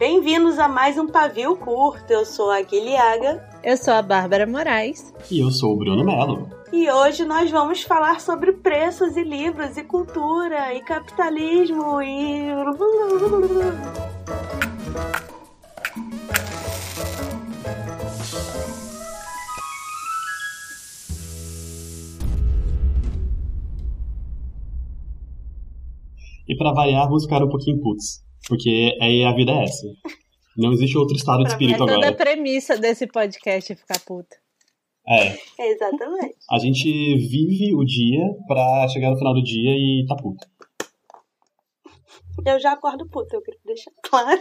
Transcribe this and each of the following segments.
Bem-vindos a mais um Pavio Curto. Eu sou a Guilhaga. Eu sou a Bárbara Moraes. E eu sou o Bruno Melo. E hoje nós vamos falar sobre preços e livros e cultura e capitalismo e. E para variar, vamos ficar um pouquinho putos. Porque aí a vida é essa. Não existe outro estado de espírito é toda agora. a premissa desse podcast é ficar puta. É. Exatamente. A gente vive o dia pra chegar no final do dia e tá puto. Eu já acordo puta, eu queria deixar claro.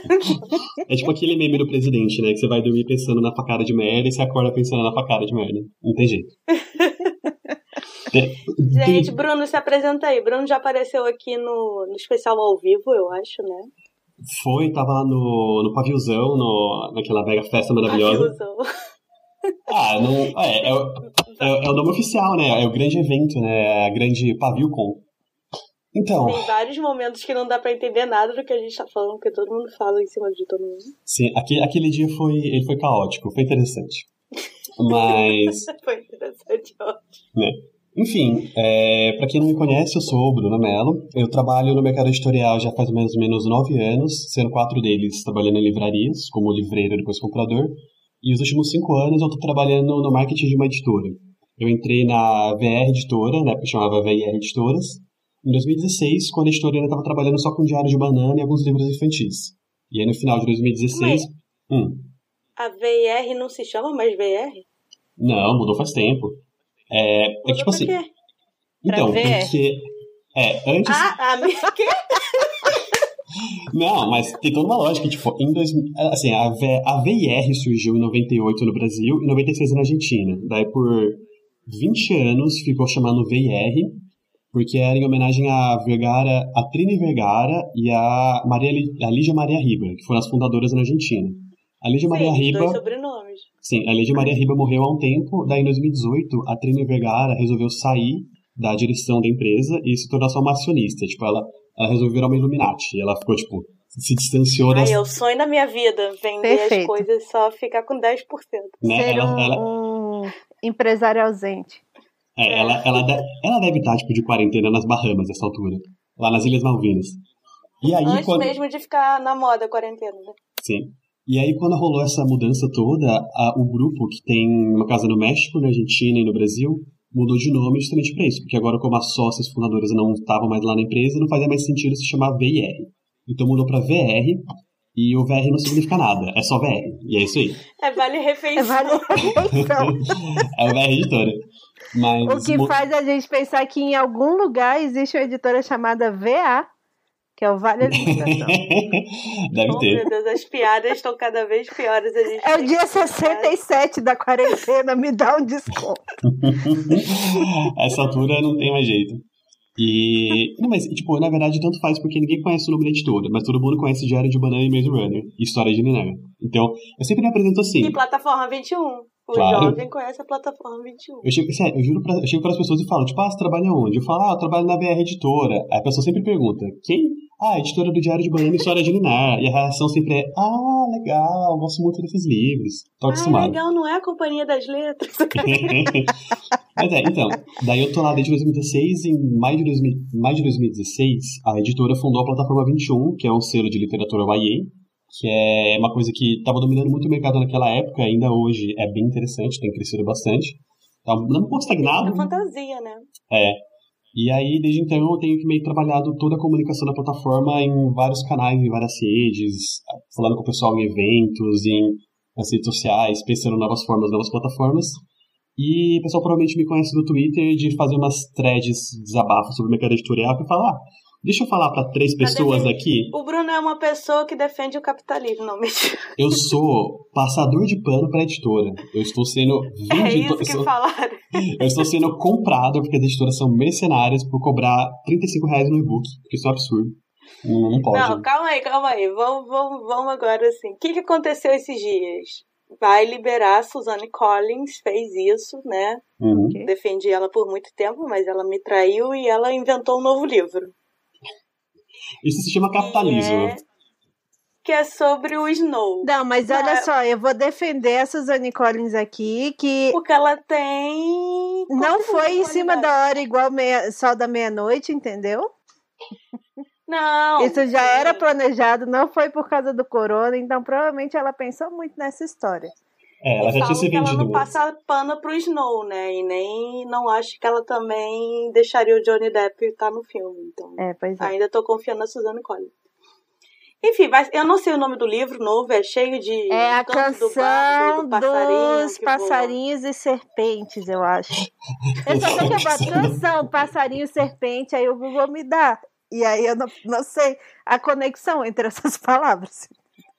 É tipo aquele meme do presidente, né? Que você vai dormir pensando na facada de merda e você acorda pensando na facada de merda. Não tem jeito. É, Gente, Bruno, se apresenta aí. Bruno já apareceu aqui no, no especial ao vivo, eu acho, né? Foi, tava lá no, no paviozão, no, naquela mega festa maravilhosa. Ah, não, é, é, o- é, é o nome oficial, né? É o grande evento, né? É a grande PavioCon. Então, Tem vários momentos que não dá pra entender nada do que a gente tá falando, porque todo mundo fala em cima de todo mundo. sim, aquele, aquele dia foi, ele foi caótico, foi interessante. Mas, Foi interessante, ó. né? Enfim, é, para quem não me conhece, eu sou o Bruno Mello. Eu trabalho no mercado editorial já faz mais ou menos nove anos, sendo quatro deles trabalhando em livrarias, como livreiro e depois comprador. E os últimos cinco anos eu estou trabalhando no marketing de uma editora. Eu entrei na VR Editora, na época chamava VIR Editoras, em 2016, quando a editora ainda estava trabalhando só com diário de banana e alguns livros infantis. E aí no final de 2016... Hum, A VR não se chama mais VR? não, mudou faz tempo. É, é tipo assim... quê? Então, Pra VR. porque... É, antes... Ah, a minha... quê? Não, mas tem toda uma lógica, tipo, em 2000, assim, a, V- a VIR surgiu em 98 no Brasil e 96 na Argentina. Daí por 20 anos ficou chamando VIR, porque era em homenagem a Vergara, a Trini Vergara e a, Maria, a Lígia Maria Riba, que foram as fundadoras na Argentina. A Lígia Maria Sim, os Riba, dois. Sim, a Lígia Maria Riba morreu há um tempo, daí em 2018 a Trini Vergara resolveu sair da direção da empresa e se tornar só uma acionista, tipo, ela, ela resolveu virar uma Illuminati, ela ficou, tipo, se distanciou das... Ai, é o sonho da minha vida, vender as Perfeito. coisas e só ficar com 10%. né, Ser ela, um, ela, um empresário ausente. é, ela, ela, de- ela deve estar, tipo, de quarentena nas Bahamas, nessa altura, lá nas Ilhas Malvinas. E aí, Antes quando... mesmo de ficar na moda a quarentena. né? Sim. E aí, quando rolou essa mudança toda, a- o grupo, que tem uma casa no México, na Argentina e no Brasil, mudou de nome justamente para isso. Porque agora, como as sócias fundadoras não estavam mais lá na empresa, não fazia mais sentido se chamar VIR. Então mudou para VR, e o VR não significa nada, é só VR. E é isso aí. É vale É refeição. vale a refeição. É o VR editora. Mas. o que faz a gente pensar que em algum lugar existe uma editora chamada VA, que é o Vale Alimentação. Deve Oh, ter. meu Deus, as piadas estão cada vez piores. A gente É o dia que- 67 da quarentena, me dá um desconto. Essa altura não tem mais jeito. E. Não, mas, tipo, na verdade, tanto faz porque ninguém conhece o nome da editora, mas todo mundo conhece Diário de Banana e Maze Runner, e História de Ninaga. Então, eu sempre me apresento assim. E plataforma 21. O Claro. jovem conhece a plataforma 21. Eu chego, sério, eu juro pra, eu chego para as pessoas e falo, tipo, ah, você trabalha onde? Eu falo, ah, eu trabalho na BR Editora. Aí a pessoa sempre pergunta, quem? Ah, editora do Diário de Banana e História de Ninar. E a reação sempre é, ah, legal, gosto muito desses livros. Tô Ai, acostumado. legal, não é a Companhia das Letras? Mas é, então, daí eu tô lá desde 2016, em maio de, 2000, maio de 2016, a editora fundou a plataforma 21, que é um selo de literatura YA, que é uma coisa que estava dominando muito o mercado naquela época, ainda hoje é bem interessante, tem crescido bastante. Tá não um pouco estagnado, É fantasia, né? é. E aí, desde então, eu tenho que meio trabalhado toda a comunicação da plataforma em vários canais, em várias redes, falando com o pessoal em eventos, em nas redes sociais, pensando em novas formas, novas plataformas. E o pessoal provavelmente me conhece do Twitter de fazer umas threads desabafos sobre o mercado editorial que falar, ah, deixa eu falar para três pessoas aqui. O Bruno é uma pessoa que defende o capitalismo, não mentira. Eu sou passador de pano para editora. Eu estou sendo É vendido. isso eu, que sou- falaram. eu estou sendo comprado porque as editoras são mercenárias por cobrar 35 reais no e-book. Porque isso é um absurdo. Não, não pode. Não, calma aí, calma aí. Vamos, vamos, vamos agora assim. O que, que aconteceu esses dias? Vai liberar a Suzanne Collins, fez isso, né? Uhum. Defendi ela por muito tempo, mas ela me traiu e ela inventou um novo livro. Isso se chama capitalismo. E é- que é sobre o Snow. Não, mas olha É. só, eu vou defender a Suzanne Collins aqui, que Porque ela tem. não foi em cima da hora igual meia, Sol da Meia-Noite, entendeu? Não. Isso já era planejado, não foi por causa do corona, então provavelmente ela pensou muito nessa história. É, ela E já tinha se que ela vendido não passa pano pro Snow, né? E nem não acho que ela também deixaria o Johnny Depp estar no filme. Então, É, pois é. ainda tô confiando na Suzanne Collins. Enfim, vai- eu não sei o nome do livro novo, é cheio de. É a canto do canção bardo, do passarinho dos que voa. passarinhos e serpentes, eu acho. Eu só sei que eu boto canção, passarinho, serpente, aí o Google me dá. E aí eu não, não sei a conexão entre essas palavras.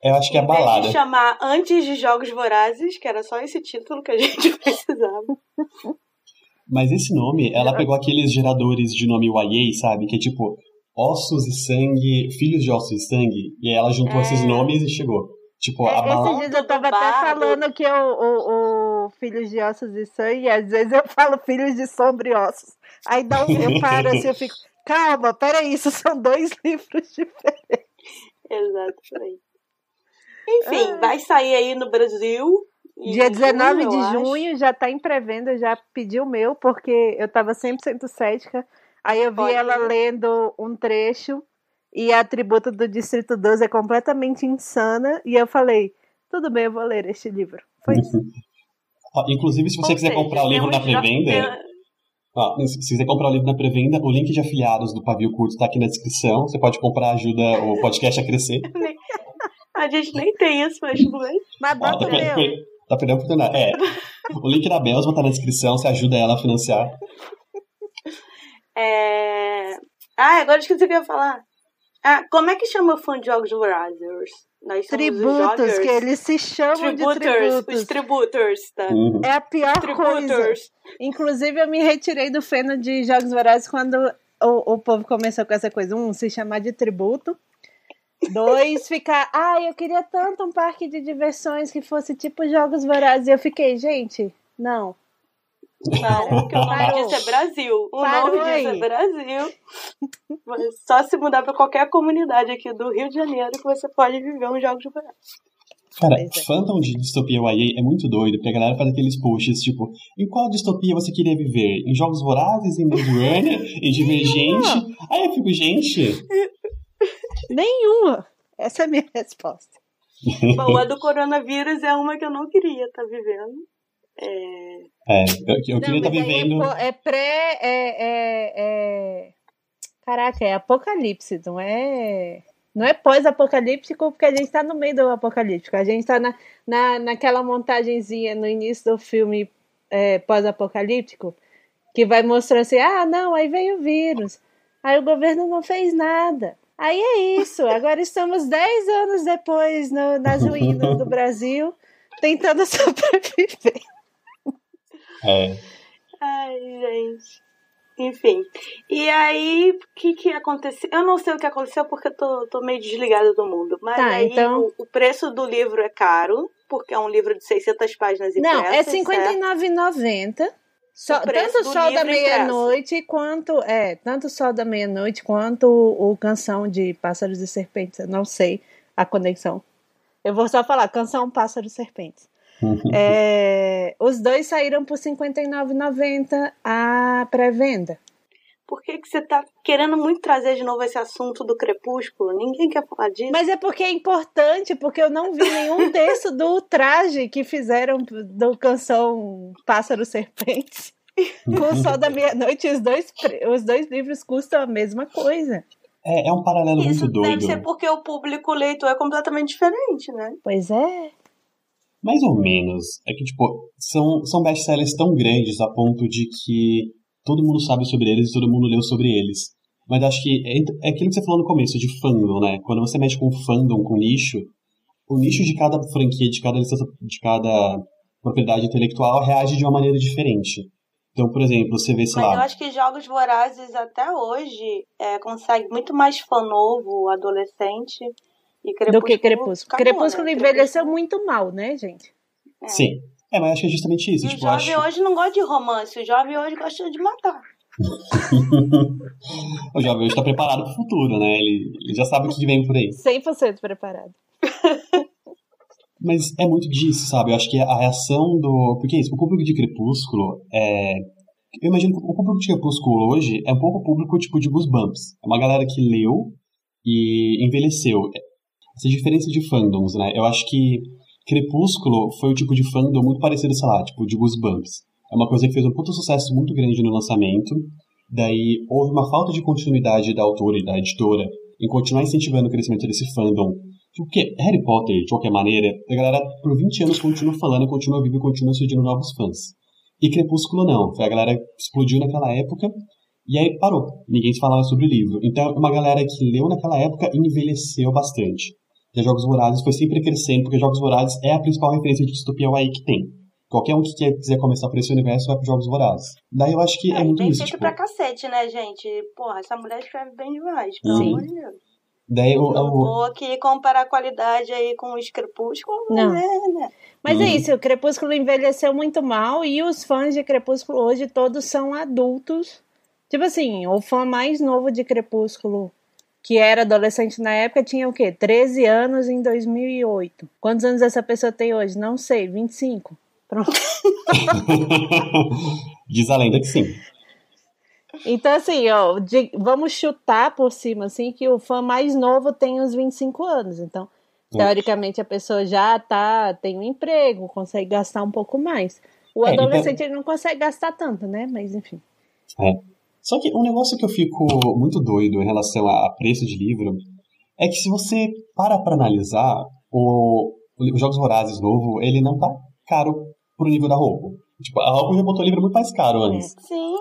Eu acho que é Em vez balada. de chamar Antes de Jogos Vorazes, que era só esse título que a gente precisava. Mas esse nome, ela pegou aqueles geradores de nome YA, sabe? Que é tipo ossos e sangue, filhos de ossos e sangue. E aí ela juntou É. esses nomes e chegou. Tipo, É, a balada. Esses dias eu tava até falando que o, o, o Filhos de Ossos e Sangue, às vezes eu falo Filhos de Sombra e Ossos. Aí dá um, eu paro assim, eu fico, calma, peraí, isso são dois livros diferentes. Aí. Enfim, vai sair aí no Brasil. Dia 19 junho, de eu acho. junho, já tá em pré-venda, já pedi o meu, porque eu tava 100% cética. Aí eu vi Pode ela ir. lendo um trecho e a tributo do Distrito 12 é completamente insana. E eu falei, tudo bem, eu vou ler este livro. Foi isso. Inclusive, se você Ou quiser seja, comprar o livro na pré-venda, tem- ó, se se quiser comprar o livro na pré-venda, o link de afiliados do Pavio Curto tá aqui na descrição. Você pode comprar, ajuda o podcast a crescer. A gente nem tem isso, mas tudo bem. Mas bota tá, o meu. tá perdendo a oportunidade. É. O link da Belsma tá na descrição, você ajuda ela a financiar. É... Ah, agora esqueci o que eu ia falar. Ah, como é que chama o fã de Jogos Vorazes? Nós Tributos, que eles se chamam de Tributers, os tributos. tributers, tá? Uhum. É a pior coisa. Inclusive, eu me retirei do feno de Jogos Vorazes quando o, o povo começou com essa coisa. Um, se chamar de tributo. Dois, ficar. Ai, eu queria tanto um parque de diversões que fosse tipo Jogos Vorazes. E eu fiquei, gente, não. Não, porque o nome disso é Brasil. O Parou nome disso é. Brasil. Mas Só se mudar pra qualquer comunidade aqui do Rio de Janeiro que você pode viver um Jogos Vorazes. Cara, Pois é. fandom de distopia YA é muito doido, porque a galera faz aqueles posts, tipo, em qual distopia você queria viver? Em Jogos Vorazes, em Blade Runner, em Divergente? Aí eu fico, gente, Nenhuma. Essa é a minha resposta. Bom, a do coronavírus é uma que eu não queria estar vivendo. É... é, eu, eu queria estar mas aí vivendo... É, é pré. É, é, é- Caraca, é apocalipse, não é. Não é pós-apocalíptico, porque a gente tá no meio do apocalíptico. A gente tá na, na, naquela montagenzinha no início do filme é, pós-apocalíptico, que vai mostrando assim: ah, não, aí veio o vírus. Aí o governo não fez nada. Aí é isso. Agora estamos 10 anos depois no- nas ruínas do Brasil, tentando sobreviver. É, Ai, gente. Enfim. E aí, o que que aconteceu? Eu não sei o que aconteceu porque eu tô, tô meio desligada do mundo. Mas Tá, aí então- o, o preço do livro é caro, porque é um livro de 600 páginas impressas. Não, é certo? R$59,90. Só, O tanto do Sol da Meia-Noite quanto. É, tanto Sol da Meia-Noite quanto o, o Canção de Pássaros e Serpentes. Eu não sei a conexão. Eu vou só falar, Canção Pássaros e Serpentes. É, os dois saíram por R$ 59,90 a pré-venda. Por que, que você tá querendo muito trazer de novo esse assunto do crepúsculo? Ninguém quer falar disso. Mas é porque é importante, porque eu não vi nenhum texto do traje que fizeram do canção Pássaro Serpentes. Com o Sol da Meia-Noite, os dois, os dois livros custam a mesma coisa. é, é um paralelo Isso muito deve doido. ser porque o público leitor é completamente diferente, né? Pois é. Mais ou menos. É que, tipo, são, são best-sellers tão grandes a ponto de que todo mundo sabe sobre eles e todo mundo leu sobre eles. Mas acho que é, é aquilo que você falou no começo, de fandom, né? Quando você mexe com fandom, com nicho, o nicho de cada franquia, de cada licença, de cada propriedade intelectual reage de uma maneira diferente. Então, por exemplo, você vê, sei Mas eu lá, acho que Jogos Vorazes até hoje é, consegue muito mais fã novo, adolescente e Crepúsculo. Do que Crepúsculo. Crepúsculo né? envelheceu muito mal, né, gente? É. sim. É, mas acho que é justamente isso. E o tipo, eu jovem acho... hoje não gosta de romance, o jovem hoje gosta de matar. o jovem hoje tá preparado pro futuro, né? Ele, ele já sabe o que vem por aí. 100% preparado. Mas é muito disso, sabe? Eu acho que a reação do. Porque é isso, o público de Crepúsculo é. Eu imagino que o público de Crepúsculo hoje é um pouco o público tipo de Goosebumps. É uma galera que leu e envelheceu. Essa diferença de fandoms, né? Eu acho que Crepúsculo foi o tipo de fandom muito parecido, sei lá, tipo de Goosebumps. É uma coisa que fez um puto sucesso muito grande no lançamento. Daí houve uma falta de continuidade da autora e da editora em continuar incentivando o crescimento desse fandom. Porque Harry Potter, de qualquer maneira, a galera por 20 anos continua falando, continua vivo e continua surgindo novos fãs. E Crepúsculo não. A galera explodiu naquela época e aí parou. Ninguém se falava sobre o livro. Então é uma galera que leu naquela época e envelheceu bastante. E Jogos Vorazes foi sempre crescendo, porque Jogos Vorazes é a principal referência de distopia aí que tem. Qualquer um que quer, quiser começar por esse universo vai para Jogos Vorazes. Daí eu acho que é, é muito bem isso. feito Tipo, pra cacete, né, gente? Porra, essa mulher escreve bem demais, pelo Sim. amor de Deus. daí Não o, vou aqui comparar a qualidade aí com os Crepúsculo, Não. né, né? Mas Uhum. é isso, o Crepúsculo envelheceu muito mal e os fãs de Crepúsculo hoje todos são adultos. Tipo assim, o fã mais novo de Crepúsculo, que era adolescente na época, tinha o quê? 13 anos em 2008. Quantos anos essa pessoa tem hoje? Não sei, 25. Pronto. Diz a lenda que sim. Então, assim, ó, de- vamos chutar por cima, assim, que o fã mais novo tem uns 25 anos. Então, teoricamente, a pessoa já tá, tem um emprego, consegue gastar um pouco mais. O É, então- adolescente ele não consegue gastar tanto, né? Mas, enfim. Só que um negócio que eu fico muito doido em relação a preço de livro é que se você para pra analisar, o, o Jogos Vorazes novo, ele não tá caro pro nível da roupa. Tipo, a roupa já botou livro muito mais caro antes. Sim,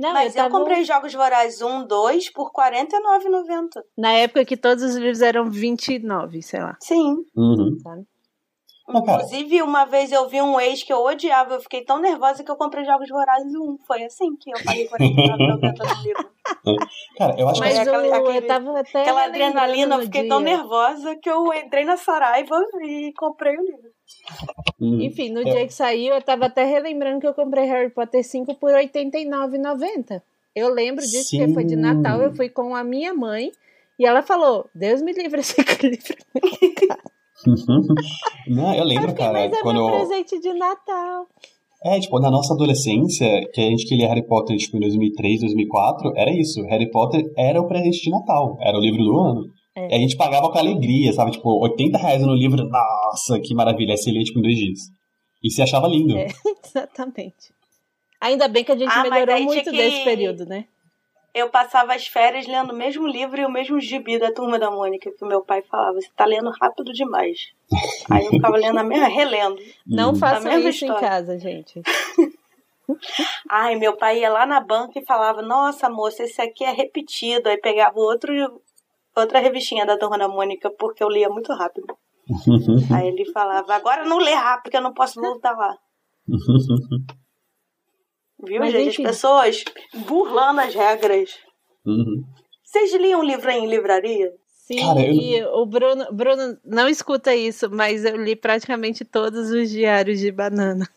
Não, mas eu, tava- comprei Jogos Vorazes 1, 2 por R$ 49,90. Na época que todos os livros eram 29, sei lá, Sim. Uhum. sabe? Inclusive, uma vez eu vi um ex que eu odiava, eu fiquei tão nervosa que eu comprei Jogos Vorazes 1. Foi assim que eu paguei R$ 49,90 no livro. Cara, eu acho Mas que. aquela- o- aquele- eu tava até. Aquela adrenalina, eu fiquei dia. tão nervosa que eu entrei na Saraiva e comprei o livro. Uhum. Enfim, no É. dia que saiu, eu tava até relembrando que eu comprei Harry Potter 5 por R$ 89,90. Eu lembro disso, porque foi de Sim. Natal, eu fui com a minha mãe e ela falou: Deus me livre esse livro. Não, eu lembro, cara, Mas é quando. meu presente de Natal. É, tipo, na nossa adolescência, que a gente que lia Harry Potter, tipo, em 2003, 2004, era isso. Harry Potter era o presente de Natal, era o livro do ano. É. E a gente pagava com alegria, sabe? Tipo, 80 reais no livro, nossa, que maravilha. Aí você lia, tipo, em dois dias. E você achava lindo. É. Exatamente. Ainda bem que a gente Ah, melhorou muito que- desse período, né? Eu passava as férias lendo o mesmo livro e o mesmo gibi da Turma da Mônica, que o meu pai falava, você tá lendo rápido demais. Aí eu ficava lendo a mesma, relendo. Não Hum. façam mesma isso em história. casa, gente. Ai, meu pai ia lá na banca e falava, nossa moça, esse aqui é repetido. Aí pegava outro, outra revistinha da Turma da Mônica, porque eu lia muito rápido. Aí ele falava, agora não lê rápido, porque eu não posso voltar lá. Viu, Mas, gente? enfim. As pessoas burlando as regras. Uhum. Vocês liam livro em livraria? Sim, Cara, eu- e o Bruno, Bruno não escuta isso, mas eu li praticamente todos os diários de banana.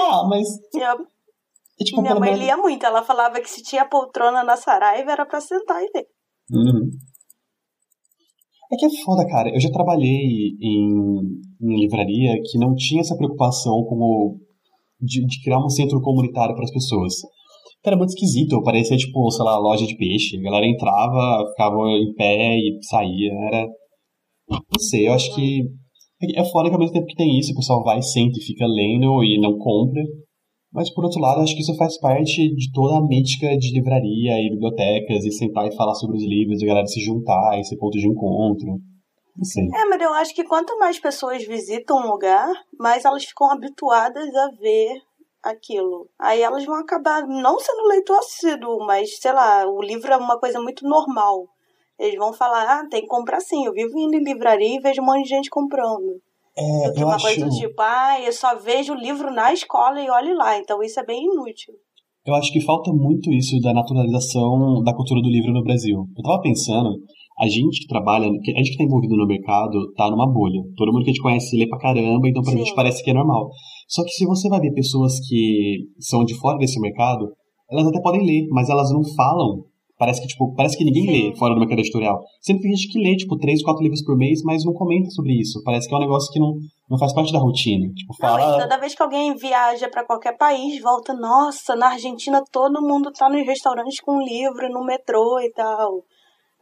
ah, mas. Eu- É, tipo, minha mãe menos- lia muito. Ela falava que se tinha poltrona na Saraiva era pra sentar e ler. Uhum. É que é foda, cara. Eu já trabalhei em, em livraria que não tinha essa preocupação como de, de criar um centro comunitário para as pessoas. Era muito esquisito, parecia tipo, sei lá, loja de peixe. A galera entrava, ficava em pé e saía. Era. Não sei, eu acho que. É foda que ao mesmo tempo que tem isso, o pessoal vai, senta e fica lendo e não compra. Mas por outro lado, acho que isso faz parte de toda a mítica de livraria e bibliotecas, e sentar e falar sobre os livros, e a galera se juntar, esse ponto de encontro. Sei. É, mas eu acho que quanto mais pessoas visitam um lugar, mais elas ficam habituadas a ver aquilo. Aí elas vão acabar não sendo leitor assíduo, mas, sei lá, o livro é uma coisa muito normal. Eles vão falar, ah, tem que comprar sim. Eu vivo indo em livraria e vejo um monte de gente comprando. É, eu uma acho. coisa do tipo, ah, eu só vejo o livro na escola e olhe lá. Então isso é bem inútil. Eu acho que falta muito isso da naturalização da cultura do livro no Brasil. Eu tava pensando, a gente que trabalha, a gente que tá envolvido no mercado, tá numa bolha. Todo mundo que a gente conhece lê pra caramba, então pra Sim. gente parece que é normal. Só que se você vai ver pessoas que são de fora desse mercado, elas até podem ler, mas elas não falam Parece que, tipo, parece que ninguém Sim. lê fora do mercado editorial. Sempre tem gente que lê, tipo, três, quatro livros por mês, mas não comenta sobre isso. Parece que é um negócio que não, não faz parte da rotina. Tipo, fala... Não, toda vez que alguém viaja para qualquer país, volta, nossa, na Argentina todo mundo tá nos restaurantes com livro, no metrô e tal.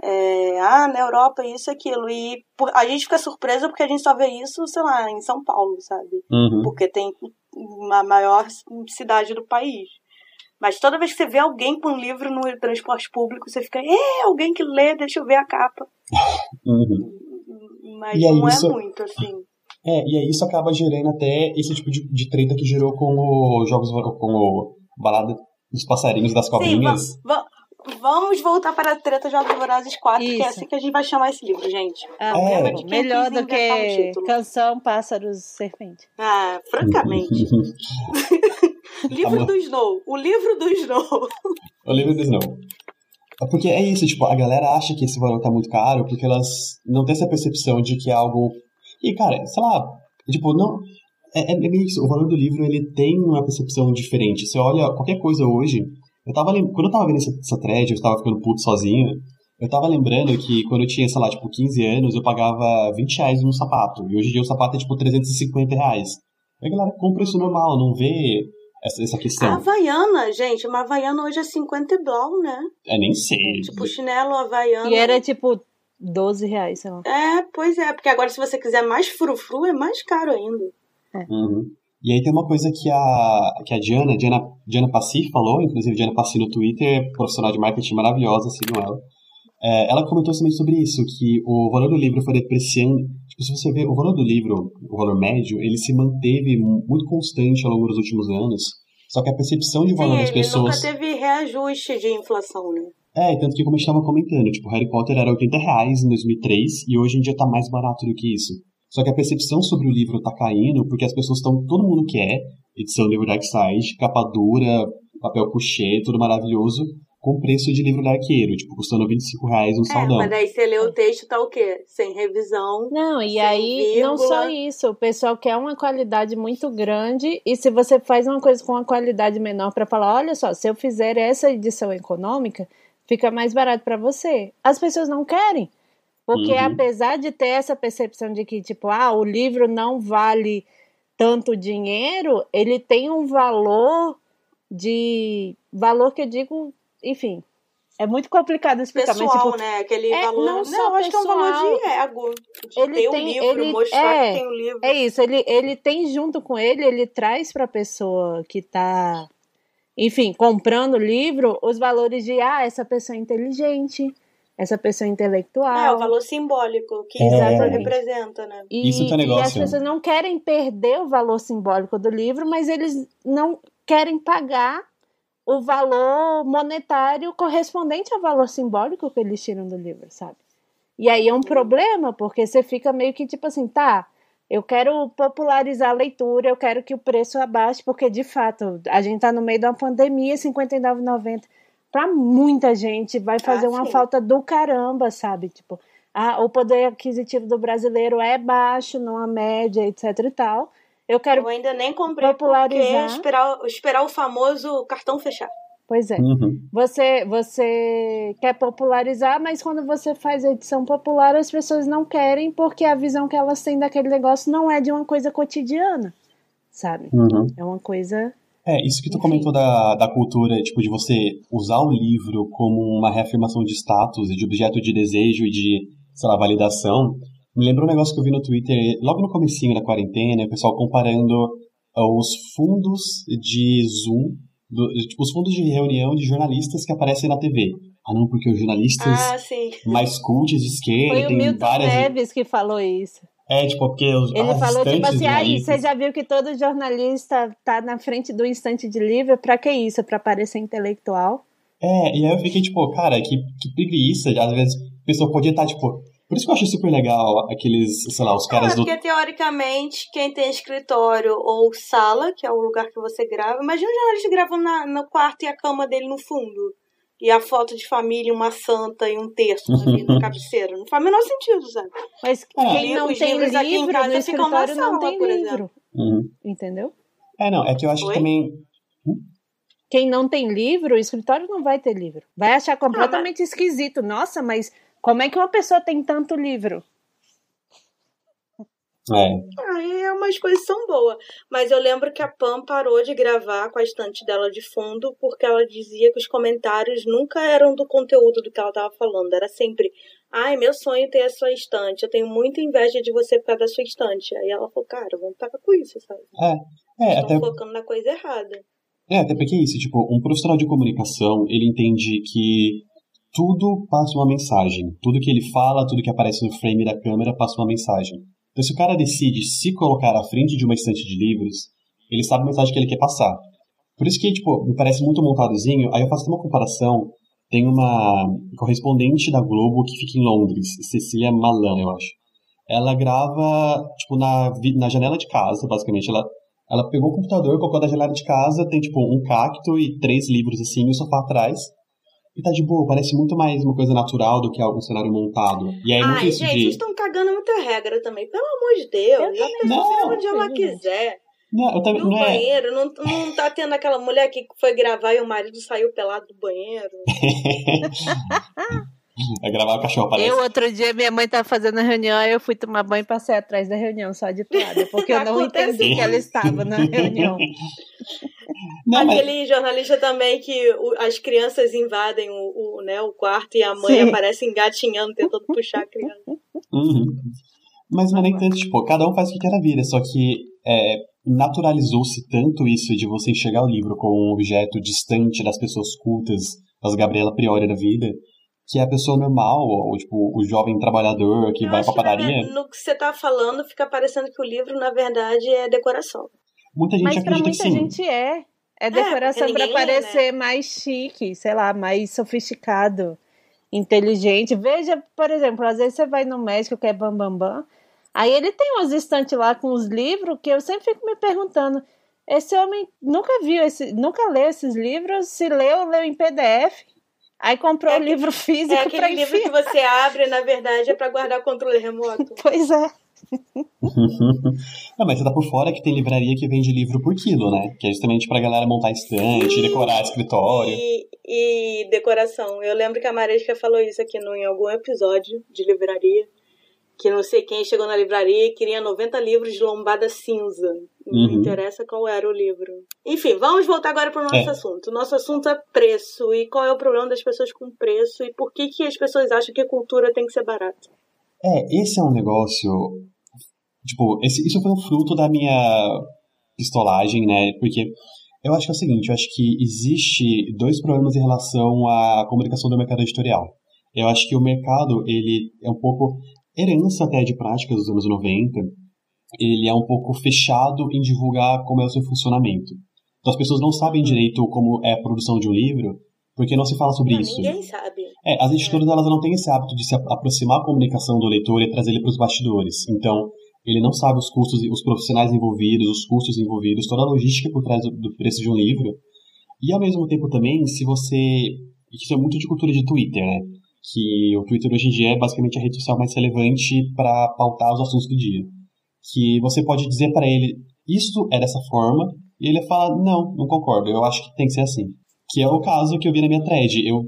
É, ah, na Europa isso aquilo. E a gente fica surpresa porque a gente só vê isso, sei lá, em São Paulo, sabe? Uhum. Porque tem a maior cidade do país. Mas toda vez que você vê alguém com um livro no transporte público, você fica, é, alguém que lê, deixa eu ver a capa. Uhum. Mas não é isso... é muito, assim. É, e aí isso acaba gerando até esse tipo de, de treta que gerou com os jogos, com o Balada dos Passarinhos das Cobrinhas. Sim, Vamos voltar para a Treta Jogos Vorazes 4, Isso. que é assim que a gente vai chamar esse livro, gente. Ah, é. melhor do que Canção, Pássaros, Serpente. Ah, francamente. livro do Snow. O livro do Snow. o livro do Snow. É porque é isso, tipo, a galera acha que esse valor tá muito caro porque elas não têm essa percepção de que é algo. E, cara, sei lá, tipo, não. É, é meio isso. O valor do livro ele tem uma percepção diferente. Você olha qualquer coisa hoje eu tava Quando eu tava vendo essa, essa thread, eu tava ficando puto sozinho. Eu tava lembrando que quando eu tinha, sei lá, tipo, 15 anos, eu pagava 20 reais num sapato. E hoje em dia o sapato é tipo 350 reais. Aí a galera compra isso normal, não vê essa, essa questão. A Havaiana, gente, uma Havaiana hoje é 50 blau, né? É, nem sei. É, tipo, chinelo Havaiana. E era tipo 12 reais, sei lá. É, pois é, porque agora se você quiser mais frufru, é mais caro ainda. É. Uhum. E aí tem uma coisa que a, que a Diana, Diana, Diana Passi falou, inclusive Diana Passi no Twitter, profissional de marketing maravilhosa, sigam ela. É, ela comentou também sobre isso, que o valor do livro foi depreciando. Se você ver o valor do livro, o valor médio, ele se manteve muito constante ao longo dos últimos anos. Só que a percepção de valor Sim, das pessoas. Nunca teve reajuste de inflação, né? É, tanto que como a gente estava comentando, tipo, Harry Potter era 80 reais em 2003 e hoje em dia tá mais barato do que isso. Só que a percepção sobre o livro tá caindo porque as pessoas estão. Todo mundo quer edição livro Dark Side, capa dura, papel couché, tudo maravilhoso, com preço de livro da arqueiro, tipo, custando 25 reais um é, saldão. Mas daí você lê o texto, tá o quê? Sem revisão. Não, e aí vírgula. não só isso, o pessoal quer uma qualidade muito grande, e se você faz uma coisa com uma qualidade menor para falar, olha só, se eu fizer essa edição econômica, fica mais barato para você. As pessoas não querem. Porque uhum. apesar de ter essa percepção de que, tipo, ah, o livro não vale tanto dinheiro, ele tem um valor de. Valor que eu digo, enfim. É muito complicado explicar, pessoal, mas tipo, né? Aquele é, valor. Não, não acho pessoal, que é um valor de ego. De ele ter tem, o livro, ele, mostrar é, que tem o livro. É isso, ele, ele tem junto com ele, ele traz para a pessoa que está, enfim, comprando o livro os valores de ah, essa pessoa é inteligente, essa pessoa intelectual. É, o valor simbólico que é. representa, né? E, Isso que é negócio. E as pessoas não querem perder o valor simbólico do livro, mas eles não querem pagar o valor monetário correspondente ao valor simbólico que eles tiram do livro, sabe? E aí é um problema, porque você fica meio que tipo assim, tá, eu quero popularizar a leitura, eu quero que o preço abaixe, porque de fato, a gente tá no meio de uma pandemia, R$ 59,90 para muita gente vai fazer ah, uma falta do caramba, sabe? Tipo, a, o poder aquisitivo do brasileiro é baixo, não a média, etc e tal. Eu quero Eu ainda nem comprei popularizar. esperar, esperar o famoso cartão fechar. Pois é. Uhum. Você, você quer popularizar, mas quando você faz edição popular, as pessoas não querem porque a visão que elas têm daquele negócio não é de uma coisa cotidiana, sabe? Uhum. É uma coisa é, isso que tu comentou da, da cultura, tipo, de você usar o livro como uma reafirmação de status e de objeto de desejo e de, sei lá, validação, me lembrou um negócio que eu vi no Twitter logo no comecinho da quarentena, o pessoal comparando uh, os fundos de Zoom, do, tipo, os fundos de reunião de jornalistas que aparecem na TV. Ah, não, porque os jornalistas ah, mais cultos de esquerda. Foi o Milton várias... Neves que falou isso. É, tipo, porque os Ele falou, tipo assim, aí, você já viu que todo jornalista tá na frente do instante de livro? Pra que isso? Pra parecer intelectual? É, e aí eu fiquei, tipo, cara, que, que preguiça. Às vezes a pessoa podia estar, tá, tipo... Por isso que eu acho super legal aqueles, sei lá, os caras é, do... Porque, teoricamente, quem tem escritório ou sala, que é o lugar que você grava... Imagina um jornalista gravando na, no quarto e a cama dele no fundo e a foto de família, uma santa e um terço ali na cabeceira. Não faz o menor sentido, sabe? Mas quem não tem livro aqui em casa no escritório não tem livro. Uhum. Entendeu? É, não, é que eu acho Oi? que também... Hum? quem não tem livro, o escritório não vai ter livro. Vai achar completamente ah, mas... esquisito. Nossa, mas como é que uma pessoa tem tanto livro? É. Aí é umas coisas são boas. Mas eu lembro que a Pam parou de gravar com a estante dela de fundo porque ela dizia que os comentários nunca eram do conteúdo do que ela estava falando. Era sempre, ai, meu sonho é ter a sua estante. Eu tenho muita inveja de você por causa da sua estante. Aí ela falou, cara, vamos parar com isso, sabe? É. é Estão até... focando na coisa errada. É, até porque é isso, tipo, um profissional de comunicação, ele entende que tudo passa uma mensagem. Tudo que ele fala, tudo que aparece no frame da câmera passa uma mensagem. Então, se o cara decide se colocar à frente de uma estante de livros, ele sabe a mensagem que ele quer passar. Por isso que, tipo, me parece muito montadozinho. Aí eu faço uma comparação. Tem uma correspondente da Globo que fica em Londres, Cecília Malan, eu acho. Ela grava, tipo, na, na janela de casa, basicamente. Ela, ela pegou o computador, colocou na janela de casa, tem, tipo, um cacto e três livros, assim, e o sofá atrás. E tá de boa, parece muito mais uma coisa natural do que algum cenário montado. E aí, Ai, muito gente, de... vocês estão cagando muita regra também. Pelo amor de Deus. Já não, onde ela quiser. Não, eu também, no não é- banheiro, é... não, não tá tendo aquela mulher que foi gravar e o marido saiu pelado do banheiro. Vai gravar o cachorro aparece. Eu, outro dia, minha mãe tava fazendo a reunião, aí eu fui tomar banho e passei atrás da reunião, só de toalha, porque eu não entendi que ela estava na reunião. Não, Aquele mas... jornalista também que o, as crianças invadem o, o, né, o quarto e a mãe Sim. aparece engatinhando, tentando puxar a criança. Uhum. Mas não é nem tanto, tipo, cada um faz o que quer a vida, só que é, naturalizou-se tanto isso de você enxergar o livro como um objeto distante das pessoas cultas, das Gabriela Priori da vida, que é a pessoa normal, ou tipo, o jovem trabalhador que Eu vai pra padaria. Que, no que você tá falando, fica parecendo que o livro, na verdade, é decoração. Muita gente Mas acredita muita que sim. gente é. É decoração é, para parecer né? mais chique, sei lá, mais sofisticado, inteligente. Veja, por exemplo, às vezes você vai no médico que é bambambam, bam, bam, aí ele tem umas estantes lá com os livros que eu sempre fico me perguntando. Esse homem nunca viu, esse, nunca leu esses livros. Se leu, leu em PDF. Aí comprou o é um livro físico. É aquele livro que você abre, na verdade, é para guardar controle remoto. pois é. Não, mas você tá por fora que tem livraria que vende livro por quilo, né? Que é justamente pra galera montar estante, Sim. decorar escritório. E, e, decoração. Eu lembro que a Maresca falou isso aqui no, em algum episódio de livraria. Que não sei quem chegou na livraria e queria 90 livros de lombada cinza. Não uhum. interessa qual era o livro. Enfim, vamos voltar agora para o nosso é. assunto. O nosso assunto é preço. E qual é o problema das pessoas com preço? E por que, que as pessoas acham que cultura tem que ser barata? É, esse é um negócio. Tipo, esse, isso foi um fruto da minha pistolagem, né? Porque eu acho que é o seguinte: eu acho que existe dois problemas em relação à comunicação do mercado editorial. Eu acho que o mercado, ele é um pouco herança até de práticas dos anos 90, ele é um pouco fechado em divulgar como é o seu funcionamento. Então as pessoas não sabem direito como é a produção de um livro, porque não se fala sobre não, isso. Ninguém sabe. É, as editoras é. elas não têm esse hábito de se aproximar a comunicação do leitor e trazer ele para os bastidores. Então, ele não sabe os custos, os profissionais envolvidos, os custos envolvidos, toda a logística por trás do, do preço de um livro. E ao mesmo tempo também, se você. Isso é muito de cultura de Twitter, né? Que o Twitter hoje em dia é basicamente a rede social mais relevante para pautar os assuntos do dia. Que você pode dizer para ele, isso é dessa forma, e ele fala, não, não concordo, eu acho que tem que ser assim. Que é o caso que eu vi na minha thread. Eu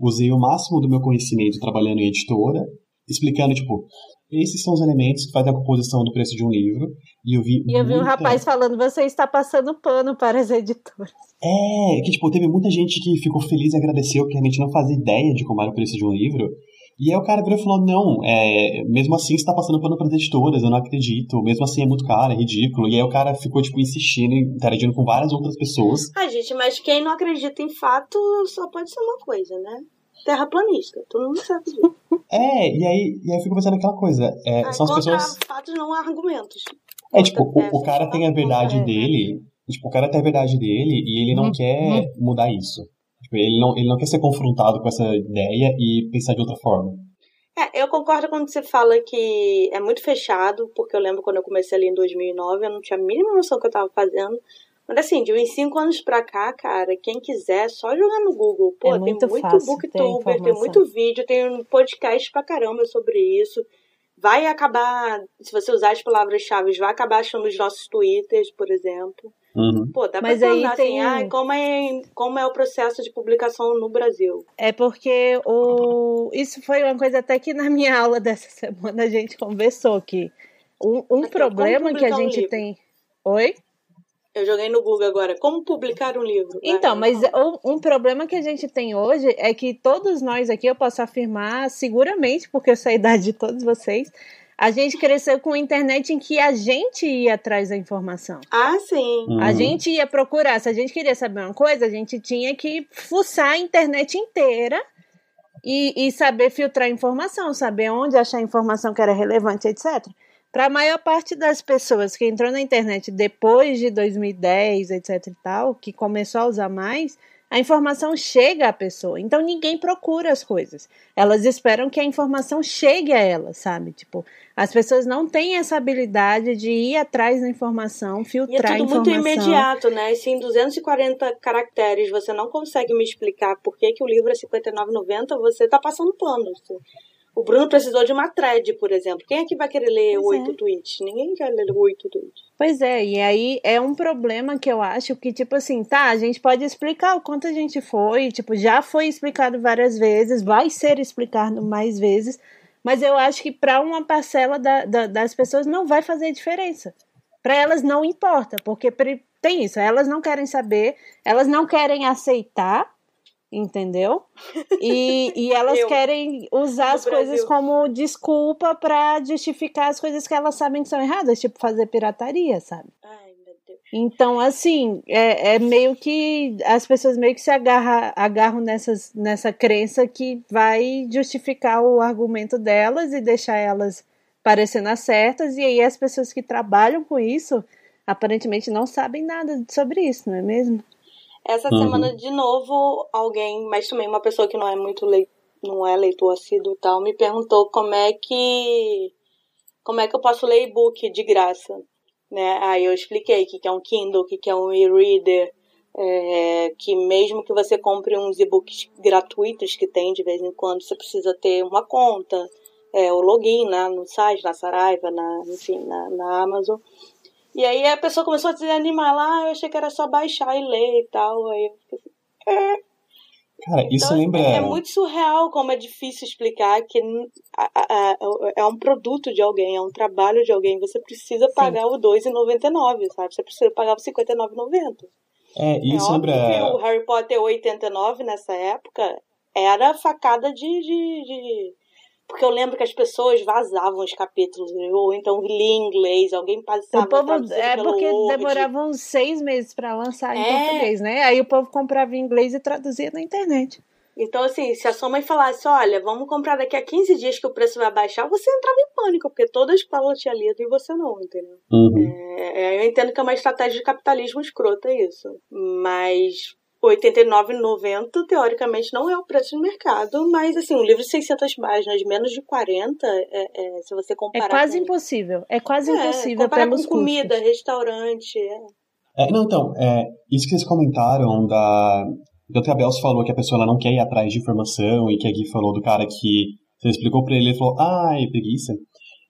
usei o máximo do meu conhecimento trabalhando em editora, explicando, tipo, esses são os elementos que fazem a composição do preço de um livro. E eu vi. E eu vi muita... um rapaz falando: você está passando pano para as editoras. É, que tipo, teve muita gente que ficou feliz e agradeceu, que realmente não fazia ideia de como era o preço de um livro. E aí o cara virou e falou: não, é, mesmo assim você está passando pano para as editoras, eu não acredito, mesmo assim é muito caro, é ridículo. E aí o cara ficou, tipo, insistindo, interagindo com várias outras pessoas. Ah, gente, mas quem não acredita em fato só pode ser uma coisa, né? Terraplanista, todo mundo sabe disso. É, e aí, e aí eu fico pensando naquela coisa. É, ah, são as pessoas. fatos, não argumentos. É, tipo, o, o cara tem a verdade dele. Tipo, o cara tem a verdade dele e ele não hum, quer hum. mudar isso. Tipo, ele não, ele não quer ser confrontado com essa ideia e pensar de outra forma. É, eu concordo quando você fala que é muito fechado, porque eu lembro quando eu comecei ali em 2009, eu não tinha a mínima noção do que eu estava fazendo. Mas assim, de uns 5 anos pra cá, cara, quem quiser, é só jogar no Google. Pô, é muito tem muito booktuber, tem muito vídeo, tem podcast pra caramba sobre isso. Vai acabar, se você usar as palavras-chave, vai acabar achando os nossos twitters, por exemplo. Uhum. Pô, dá Mas pra aí falar tem assim, um- ah, como, é, como é o processo de publicação no Brasil? É porque o... isso foi uma coisa até que na minha aula dessa semana a gente conversou que um, um problema que a um gente livro? tem. Oi? Eu joguei no Google agora, como publicar um livro? Então, mas um, um problema que a gente tem hoje é que todos nós aqui, eu posso afirmar seguramente, porque eu sei a idade de todos vocês, a gente cresceu com a internet em que a gente ia atrás da informação. Ah, sim. Uhum. A gente ia procurar, se a gente queria saber uma coisa, a gente tinha que fuçar a internet inteira e, e saber filtrar informação, saber onde achar informação que era relevante, etc. Para a maior parte das pessoas que entrou na internet depois de 2010, etc e tal, que começou a usar mais, a informação chega à pessoa. Então ninguém procura as coisas. Elas esperam que a informação chegue a elas, sabe? Tipo, as pessoas não têm essa habilidade de ir atrás da informação, E é filtrar a tudo muito informação. imediato, né? Se em 240 caracteres você não consegue me explicar por que, que o livro é R$ 59,90, você tá passando pano. Assim. O Bruno precisou de uma thread, por exemplo. Quem é que vai querer ler Pois é. oito tweets? Ninguém quer ler oito tweets. Pois é, e aí é um problema que eu acho que, tipo assim, tá, a gente pode explicar o quanto a gente foi, tipo, já foi explicado várias vezes, vai ser explicado mais vezes, mas eu acho que para uma parcela da, da- das pessoas não vai fazer diferença. Para elas não importa, porque tem isso, elas não querem saber, elas não querem aceitar, entendeu? E, e elas Eu, querem usar as coisas Brasil. como desculpa para justificar as coisas que elas sabem que são erradas, tipo fazer pirataria, sabe? Ai, meu Deus. Então, assim, é, é meio que as pessoas meio que se agarra, agarram nessas, nessa crença que vai justificar o argumento delas e deixar elas parecendo as certas, e aí as pessoas que trabalham com isso aparentemente não sabem nada sobre isso, não é mesmo? Essa Uhum. semana, de novo, alguém, mas também uma pessoa que não é muito lei, não é leitor assíduo e tal, me perguntou como é que como é que eu posso ler e-book de graça, né? Aí eu expliquei o que que é um Kindle, o que que é um e-reader, é, que mesmo que você compre uns e-books gratuitos que tem de vez em quando, você precisa ter uma conta, é, o login né, no site, na Saraiva, na, enfim, na, na Amazon. E aí a pessoa começou a se animar lá, eu achei que era só baixar e ler e tal. Aí eu fiquei assim, Cara, isso então, lembra. é, é muito surreal como é difícil explicar que é um produto de alguém, é um trabalho de alguém. Você precisa pagar o R$ 2,99, sabe? Você precisa pagar o R$ 59,90. É, É isso que lembra. o Harry Potter 89 nessa época era facada de, de, de- Porque eu lembro que as pessoas vazavam os capítulos, ou então lia em inglês, alguém passava O povo, é porque Word. demorava uns seis meses para lançar em É. português, né? Aí o povo comprava em inglês e traduzia na internet. Então, assim, se a sua mãe falasse, olha, vamos comprar daqui a 15 dias que o preço vai baixar, você entrava em pânico, porque toda a escola tinha lido e você não, entendeu? Uhum. É, é, eu entendo que é uma estratégia de capitalismo escrota isso. Mas 89,90 teoricamente não é o preço de mercado, mas assim, um livro de 600 páginas, menos de 40, é, é, se você É comparar quase com, impossível. É quase é, impossível comparar pelos com comida, custos. restaurante, é. É, não, então, é, isso que vocês comentaram da. Do que a Bels falou que a pessoa ela não quer ir atrás de informação e que a Gui falou do cara que você explicou pra ele, ele falou, ai, preguiça.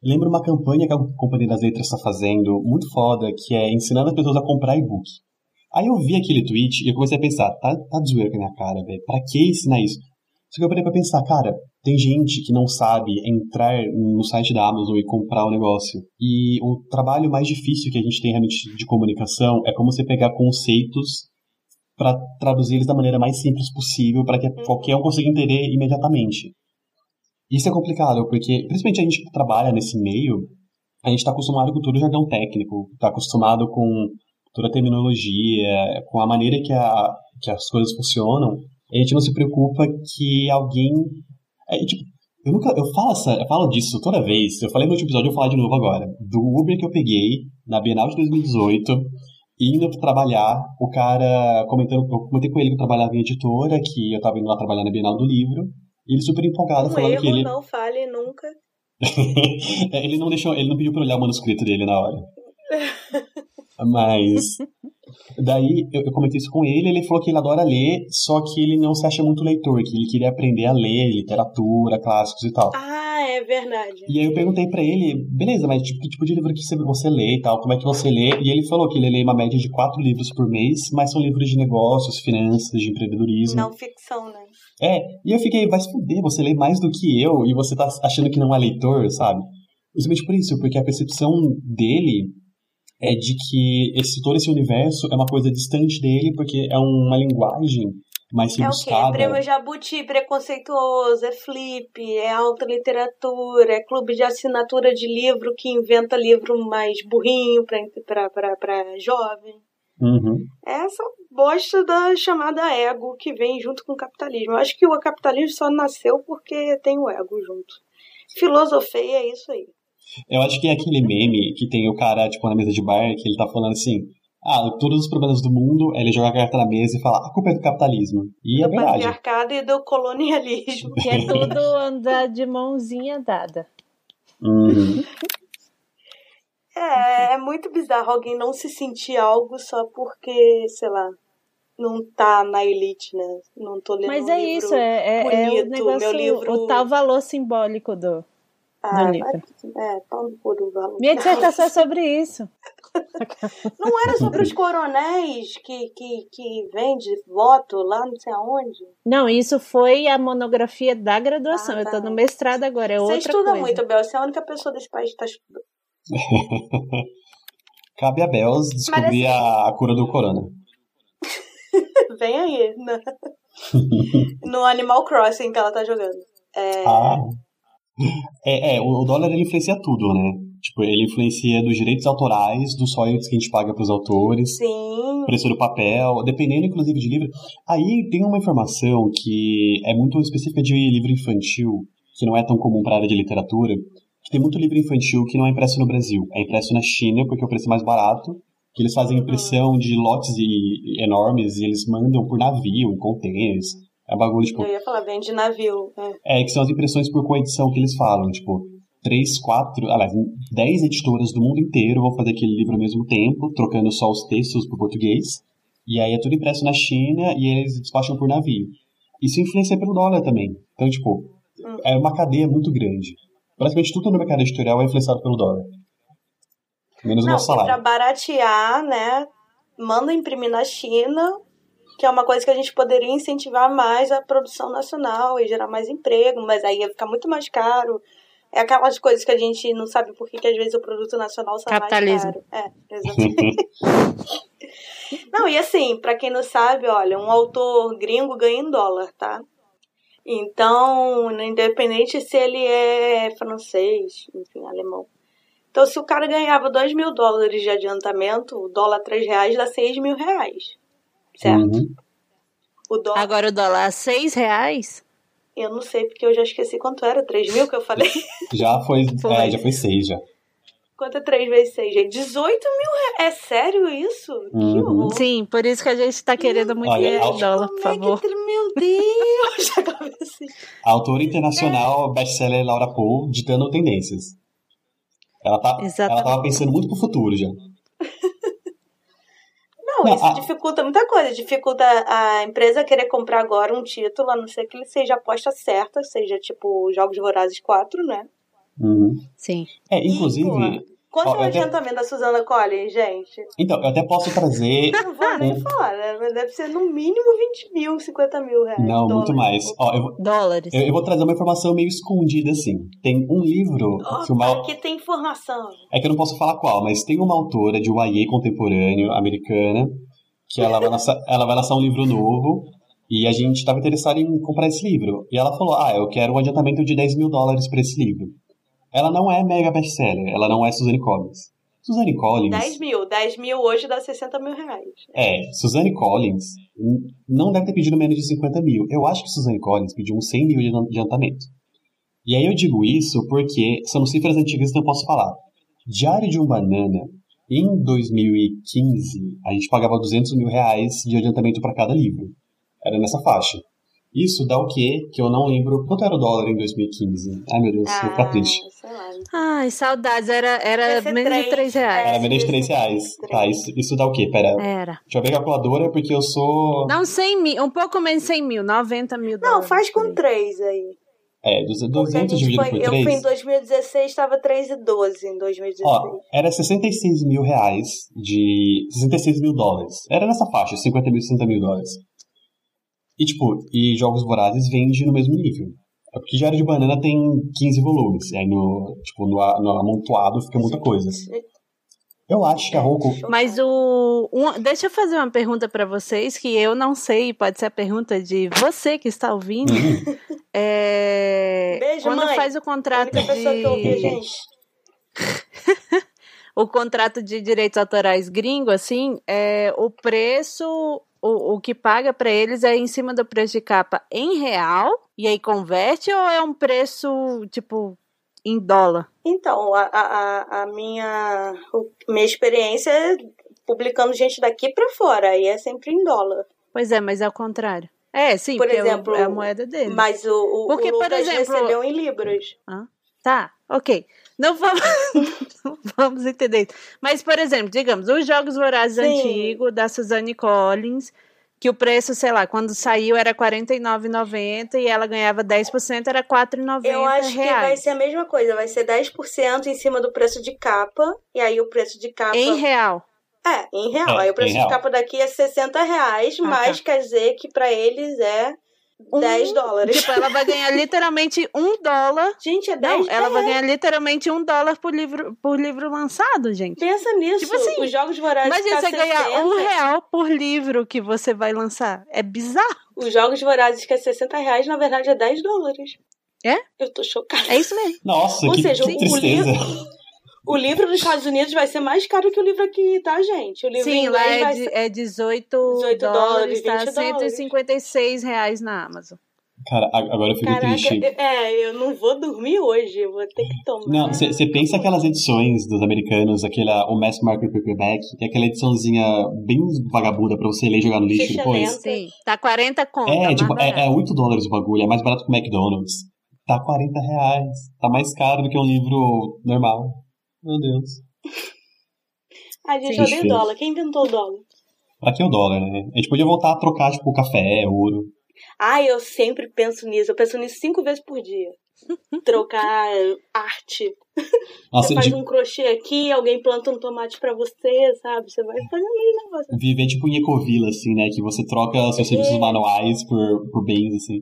Lembra uma campanha que a Companhia das Letras está fazendo, muito foda, que é ensinando as pessoas a comprar e-book. Aí eu vi aquele tweet e eu comecei a pensar, tá, tá de zoeira com a minha cara, velho. Pra que ensinar isso? Só que eu parei pra pensar, cara, tem gente que não sabe entrar no site da Amazon e comprar o negócio. E o trabalho mais difícil que a gente tem realmente de comunicação é como você pegar conceitos para traduzir eles da maneira mais simples possível para que qualquer um consiga entender imediatamente. Isso é complicado, porque principalmente a gente que trabalha nesse meio, a gente está acostumado com todo o jargão técnico, está acostumado com toda a terminologia, com a maneira que, a, que as coisas funcionam. A gente não se preocupa que alguém. É, tipo, eu nunca. Eu falo, essa, eu falo disso toda vez. Eu falei no último episódio, eu vou falar de novo agora. Do Uber que eu peguei na Bienal de 2018, indo trabalhar, o cara comentando. Eu comentei com ele que eu trabalhava em editora, que eu tava indo lá trabalhar na Bienal do Livro. E ele super empolgado, Um falando erro, que ele. não fale nunca. É, ele não deixou, ele não pediu pra olhar o manuscrito dele na hora. Mas daí eu, eu comentei isso com ele, ele falou que ele adora ler, só que ele não se acha muito leitor, que ele queria aprender a ler literatura, clássicos e tal. Ah, é verdade. E aí eu perguntei pra ele, beleza, mas tipo, que tipo de livro que você lê e tal, como é que você lê? E ele falou que ele lê uma média de quatro livros por mês, mas são livros de negócios, finanças, de empreendedorismo. Não ficção, né? É, e eu fiquei, vai se fuder, você lê mais do que eu e você tá achando que não é leitor, sabe? Justamente por isso, porque a percepção dele é de que esse, todo esse universo é uma coisa distante dele, porque é uma linguagem mais rebuscada. É o quê? É prêmio Jabuti, preconceituoso, é flip, é alta literatura, é clube de assinatura de livro que inventa livro mais burrinho para jovem. Uhum. É essa bosta da chamada ego que vem junto com o capitalismo. Eu acho que o capitalismo só nasceu porque tem o ego junto. Filosofei é isso aí. Eu acho que é aquele meme que tem o cara, tipo, na mesa de bar, que ele tá falando assim, ah, todos os problemas do mundo, ele joga a carta na mesa e fala, a culpa é do capitalismo. E do é verdade. Do patriarcado e do colonialismo. Que é tudo andar de mãozinha dada. Uhum. É, é muito bizarro alguém não se sentir algo só porque, sei lá, não tá na elite, né? Não tô lendo Mas um é livro isso, é, é, bonito, é o negócio, meu livro... o tal valor simbólico do, ah, do livro. É, pau no cu valor. Minha dissertação é sobre isso. Não era sobre os coronéis que, que, que vende voto lá não sei aonde? Não, isso foi a monografia da graduação. Ah, tá. Eu tô no mestrado agora, é Você outra estuda coisa. muito, Bel. Você é a única pessoa desse país que tá estudando. Cabe a Bels descobrir assim... a cura do corona. Vem aí, né? no Animal Crossing que ela tá jogando. É... Ah. É, é, o dólar ele influencia tudo, né? Tipo, ele influencia dos direitos autorais, dos royalties que a gente paga pros autores, Sim. preço do papel, dependendo inclusive de livro. Aí tem uma informação que é muito específica de livro infantil, que não é tão comum para a área de literatura, que tem muito livro infantil que não é impresso no Brasil, é impresso na China porque o preço é mais barato, que eles fazem impressão de lotes e, enormes e eles mandam por navio, em containers. É bagulho, tipo... Eu ia falar, vem de navio. É. é, que são as impressões por coedição que eles falam, tipo... Três, quatro, aliás, dez editoras do mundo inteiro vão fazer aquele livro ao mesmo tempo, trocando só os textos para português. E aí é tudo impresso na China e eles despacham por navio. Isso influencia pelo dólar também. Então, tipo, hum. é uma cadeia muito grande. Praticamente tudo no mercado editorial é influenciado pelo dólar. Menos o nosso salário. Para baratear, né? Manda imprimir na China, que é uma coisa que a gente poderia incentivar mais a produção nacional e gerar mais emprego, mas aí ia ficar muito mais caro. É aquelas coisas que a gente não sabe por que às vezes o produto nacional sai Capitalismo. mais caro. É, exatamente. não, e assim, para quem não sabe, olha, um autor gringo ganha em dólar, tá? Então, independente se ele é francês, enfim, alemão. Então, se o cara ganhava 2 mil dólares de adiantamento, o dólar 3 reais dá 6 mil reais. Certo? Uhum. O dólar... Agora o dólar 6 reais? Eu não sei, porque eu já esqueci quanto era. 3 mil que eu falei? já foi, foi. É, já foi 6 já. Quanto é 3 vezes 6, gente? 18 mil reais. É sério isso? Uhum. Que horror. Sim, por isso que a gente tá querendo muito Olha, ao... dólar, por favor. Que... Meu Deus! já comecei. A autora internacional, é. best-seller Laura Poe, ditando tendências. Ela, tá, ela tava pensando muito pro futuro já. Não, isso dificulta muita coisa. Dificulta a empresa querer comprar agora um título, a não ser que ele seja aposta certa, seja tipo Jogos Vorazes 4, né? Uhum. Sim. É, inclusive. E, Quanto é o adiantamento até... da Suzana Collins, gente? Então, eu até posso trazer. Não vou nem falar, né? Mas deve ser no mínimo 20 mil, 50 mil reais. Não, dólares. muito mais. Ó, eu, Dólares. Eu, eu, vou trazer uma informação meio escondida, assim. Tem um livro. Oh, que uma... Aqui tem informação. É que eu não posso falar qual, mas tem uma autora de YA contemporâneo, americana, que ela vai lançar, ela vai lançar um livro novo. E a gente estava interessado em comprar esse livro. E ela falou: Ah, eu quero um adiantamento de 10 mil dólares para esse livro. Ela não é mega best-seller, ela não é Suzanne Collins. Suzanne Collins. 10 mil. 10 mil hoje dá 60 mil reais. É, Suzanne Collins não deve ter pedido menos de 50 mil. Eu acho que Suzanne Collins pediu uns 100 mil de adiantamento. E aí eu digo isso porque são cifras antigas que eu posso falar. Diário de um Banana, em 2015, a gente pagava 200 mil reais de adiantamento para cada livro. Era nessa faixa. Isso dá o quê? Que eu não lembro. Quanto era o dólar em 2015? Ai, meu Deus, ah, vou ficar triste. Ai, saudades. Era, era menos de 3 reais. Era menos de 3 reais. Tá, isso, isso dá o quê? Pera. Era. Deixa eu ver a calculadora, porque eu sou. Não, 100 mil. Um pouco menos de 100 mil. 90 mil dólares. Não, faz com 3 aí. É, 200 dividido foi, por Eu 3. fui em 2016, estava 3,12 em 2016. Ó, era 66 mil reais de. 66 mil dólares. Era nessa faixa, 50 mil, 60 mil dólares. E tipo, e Jogos Vorazes vende no mesmo nível. É porque Diário de Banana tem 15 volumes. E aí no, tipo, no, a- no amontoado fica muita coisa. Eu acho que a Roku. Mas o. um- deixa eu fazer uma pergunta pra vocês que eu não sei, pode ser a pergunta de você que está ouvindo. Hum, É, Beijo, quando mãe. faz o A contrato única pessoa que ouve a de gente. o contrato de direitos autorais gringo, assim, é, o preço, o, o que paga pra eles é em cima do preço de capa em real e aí converte ou é um preço tipo em dólar? Então, a, a, a- minha, minha experiência é publicando gente daqui pra fora, aí é sempre em dólar. Pois é, mas é o contrário. É, sim, Por é exemplo, é a moeda dele. Mas o, o, Porque, o por Lucas exemplo- recebeu em libras. Tá, ok. Não vamos, não vamos entender isso. Mas, por exemplo, digamos, os Jogos Vorazes Sim. antigos, da Suzanne Collins, que o preço, sei lá, quando saiu era R$ 49,90 e ela ganhava 10%, era R$ 4,90 Eu acho que vai reais. ser a mesma coisa, vai ser 10% em cima do preço de capa, e aí o preço de capa... Em real. É, em real. É, aí o preço em real. de capa daqui é 60 reais, Ah, mas tá. quer dizer que pra eles é Um- 10 dólares. Tipo, ela vai ganhar literalmente um dólar. Gente, é 10 Não, ela vai ganhar literalmente um dólar por livro, por livro lançado, gente. Pensa nisso. Tipo assim, os Jogos Vorazes Imagina tá você ganhar 60, um real por livro que você vai lançar. É bizarro. Os Jogos Vorazes que é 60 reais, na verdade, é 10 dólares. É? Eu tô chocada. É isso mesmo. Nossa, Ou que, seja, que o tristeza. O livro dos Estados Unidos vai ser mais caro que o livro aqui, tá, gente? O livro em Sim, lá é, vai de, ser... é 18, 18 dólares, tá? 20 dólares. 156 reais na Amazon. Cara, agora eu fico Caraca, triste. é, eu não vou dormir hoje, eu vou ter que tomar. Não, você pensa aquelas edições dos americanos, aquela, o Mass Market Paperback, que é aquela ediçãozinha bem vagabunda pra você ler e jogar no lixo Ficha depois. lenta. Sim, tá 40 conto. É, mais tipo, é, é 8 dólares o bagulho, é mais barato que o McDonald's. Tá 40 reais. Tá mais caro do que um livro normal. Meu Deus. A gente odeia o dólar. Quem inventou o dólar? Aqui é o dólar, né? A gente podia voltar a trocar, tipo, café, ouro. Ah, eu sempre penso nisso. Eu penso nisso cinco vezes por dia. Trocar arte. Nossa, você faz de um crochê aqui, alguém planta um tomate pra você, sabe? Você vai fazendo aí negócio. viver tipo em ecovila, assim, né? Que você troca seus serviços É. manuais por, por bens, assim.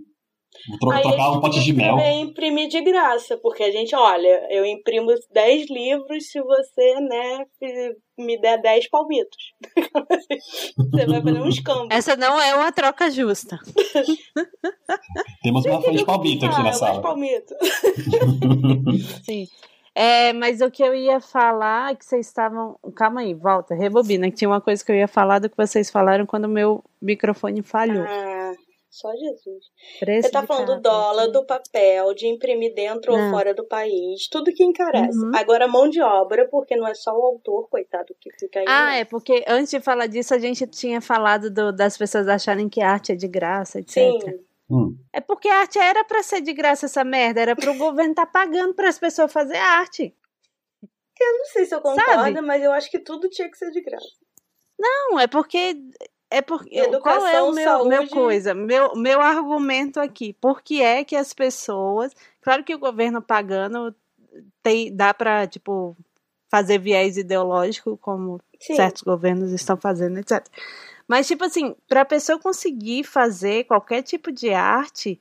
Vou tro- Aí trocar um pote de mel. escrever e imprimir de graça, porque a gente, olha, eu imprimo 10 livros se você, né, me der 10 palmitos. você vai fazer uns campos. Essa não é uma troca justa. Temos uma folha de palmito aqui na eu sala. palmito. Sim. É, mas o que eu ia falar é que vocês estavam. Calma aí, volta, rebobina, que tinha uma coisa que eu ia falar do que vocês falaram quando o meu microfone falhou. Ah, só Jesus. Você tá falando do dólar, do papel, de imprimir dentro ou Não. fora do país, tudo que encarece. Uhum. Agora, mão de obra, porque não é só o autor, coitado, que fica aí. Ah, né? é porque antes de falar disso, a gente tinha falado do- das pessoas acharem que arte é de graça, etc. Sim. Hum. É porque a arte era pra ser de graça essa merda, era pro governo tá pagando para as pessoas fazer arte. Eu não sei se eu concordo, Sabe? mas eu acho que tudo tinha que ser de graça. Não, é porque é porque Educação, qual é o meu, meu coisa, meu meu argumento aqui? Por que é que as pessoas, claro que o governo pagando tem dá pra, tipo fazer viés ideológico como Sim. certos governos estão fazendo, etc. Mas, tipo assim, para a pessoa conseguir fazer qualquer tipo de arte,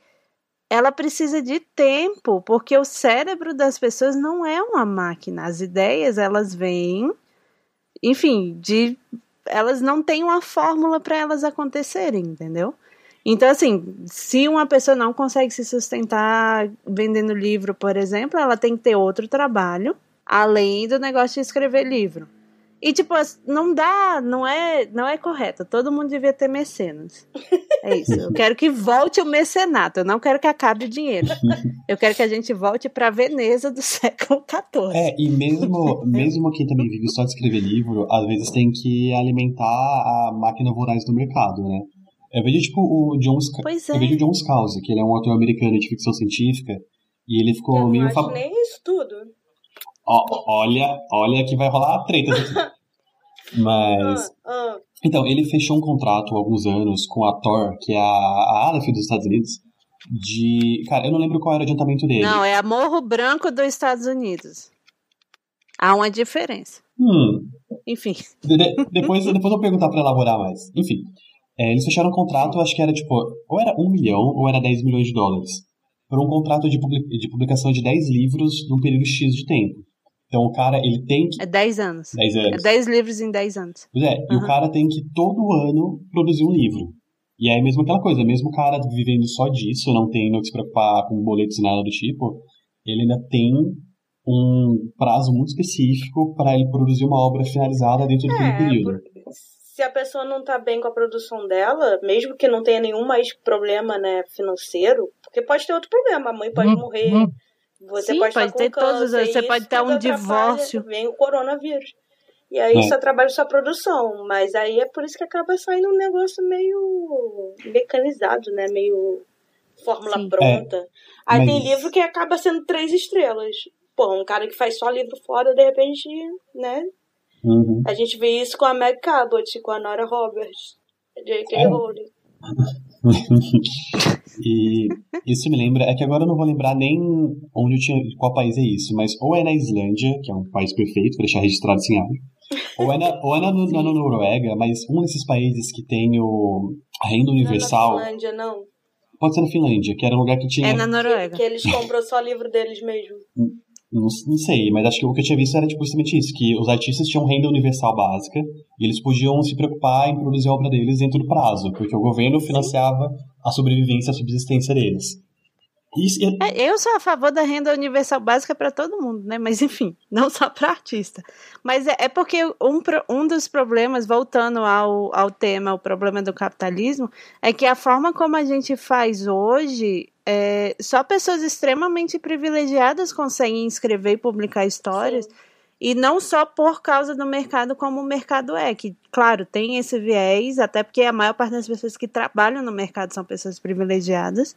ela precisa de tempo, porque o cérebro das pessoas não é uma máquina. As ideias, elas vêm, enfim, de. Elas não têm uma fórmula para elas acontecerem, entendeu? Então, assim, se uma pessoa não consegue se sustentar vendendo livro, por exemplo, ela tem que ter outro trabalho, além do negócio de escrever livro. E tipo, não dá, não é, não é correto. Todo mundo devia ter mecenas. É isso. Eu quero que volte o mecenato. Eu não quero que acabe o dinheiro. Eu quero que a gente volte para Veneza do século XIV. É, e mesmo, mesmo quem também vive só de escrever livro, às vezes tem que alimentar a máquina voraz do mercado, né? Eu vejo, tipo, o John, Sc- Pois eu é. vejo o John Scalzi, que ele é um autor americano de ficção científica, e ele ficou Eu não meio... acho fa- nem isso tudo. Ó, olha, olha que vai rolar treta aqui. Mas... Ah, ah. Então, ele fechou um contrato há alguns anos com a Thor, que é a, a Aleph dos Estados Unidos, de. Cara, eu não lembro qual era o adiantamento dele. Não, é a Morro Branco dos Estados Unidos. Há uma diferença. Hum. Enfim. De, de, depois, depois eu vou perguntar pra elaborar mais. Enfim. É, eles fecharam um contrato, acho que era tipo. Ou era 1 milhão ou era 10 milhões de dólares. Por um contrato de, public, de publicação de 10 livros num período X de tempo. Então o cara, ele tem que. É 10 anos. 10 anos. É 10 livros em 10 anos. Pois é, e o cara tem que todo ano produzir um livro. E aí mesmo aquela coisa, mesmo o cara vivendo só disso, não tendo que se preocupar com boletos e nada do tipo, ele ainda tem um prazo muito específico para ele produzir uma obra finalizada dentro daquele É, período. por- se a pessoa não tá bem com a produção dela, mesmo que não tenha nenhum mais problema, né, financeiro, porque pode ter outro problema, a mãe pode morrer, você Sim, pode, pode estar ter com todos, câncer, você pode ter um divórcio. Vem o coronavírus. E aí É. isso atrapalha sua produção, mas aí é por isso que acaba saindo um negócio meio mecanizado, né, meio fórmula Sim. pronta. Aí mas- tem livro que acaba sendo três estrelas. Pô, um cara que faz só livro foda, de repente, né, Uhum. a gente vê isso com a Meg Cabot, com a Nora Roberts, J.K. É. Rowling. e isso me lembra, é que agora eu não vou lembrar nem onde eu tinha, qual país é isso, mas ou é na Islândia, que é um país perfeito para deixar registrado sem água, ou é na, ou é na, na, na Noruega, mas um desses países que tem o, a renda universal, Não é na Finlândia, não. pode ser na Finlândia, que era um lugar que tinha, É na Que, Noruega. que eles compram só livro deles mesmo. Não, não sei, mas acho que o que eu tinha visto era tipo, justamente isso, que os artistas tinham renda universal básica e eles podiam se preocupar em produzir a obra deles dentro do prazo, porque o governo financiava a sobrevivência, a subsistência deles. Isso, e- É, eu sou a favor da renda universal básica para todo mundo, né? Mas enfim, não só para artista. Mas é, é porque um, um dos problemas, voltando ao, ao tema, o problema do capitalismo, é que a forma como a gente faz hoje, é, só pessoas extremamente privilegiadas conseguem escrever e publicar histórias. Sim. E não só por causa do mercado como o mercado é, que, claro, tem esse viés, até porque a maior parte das pessoas que trabalham no mercado são pessoas privilegiadas,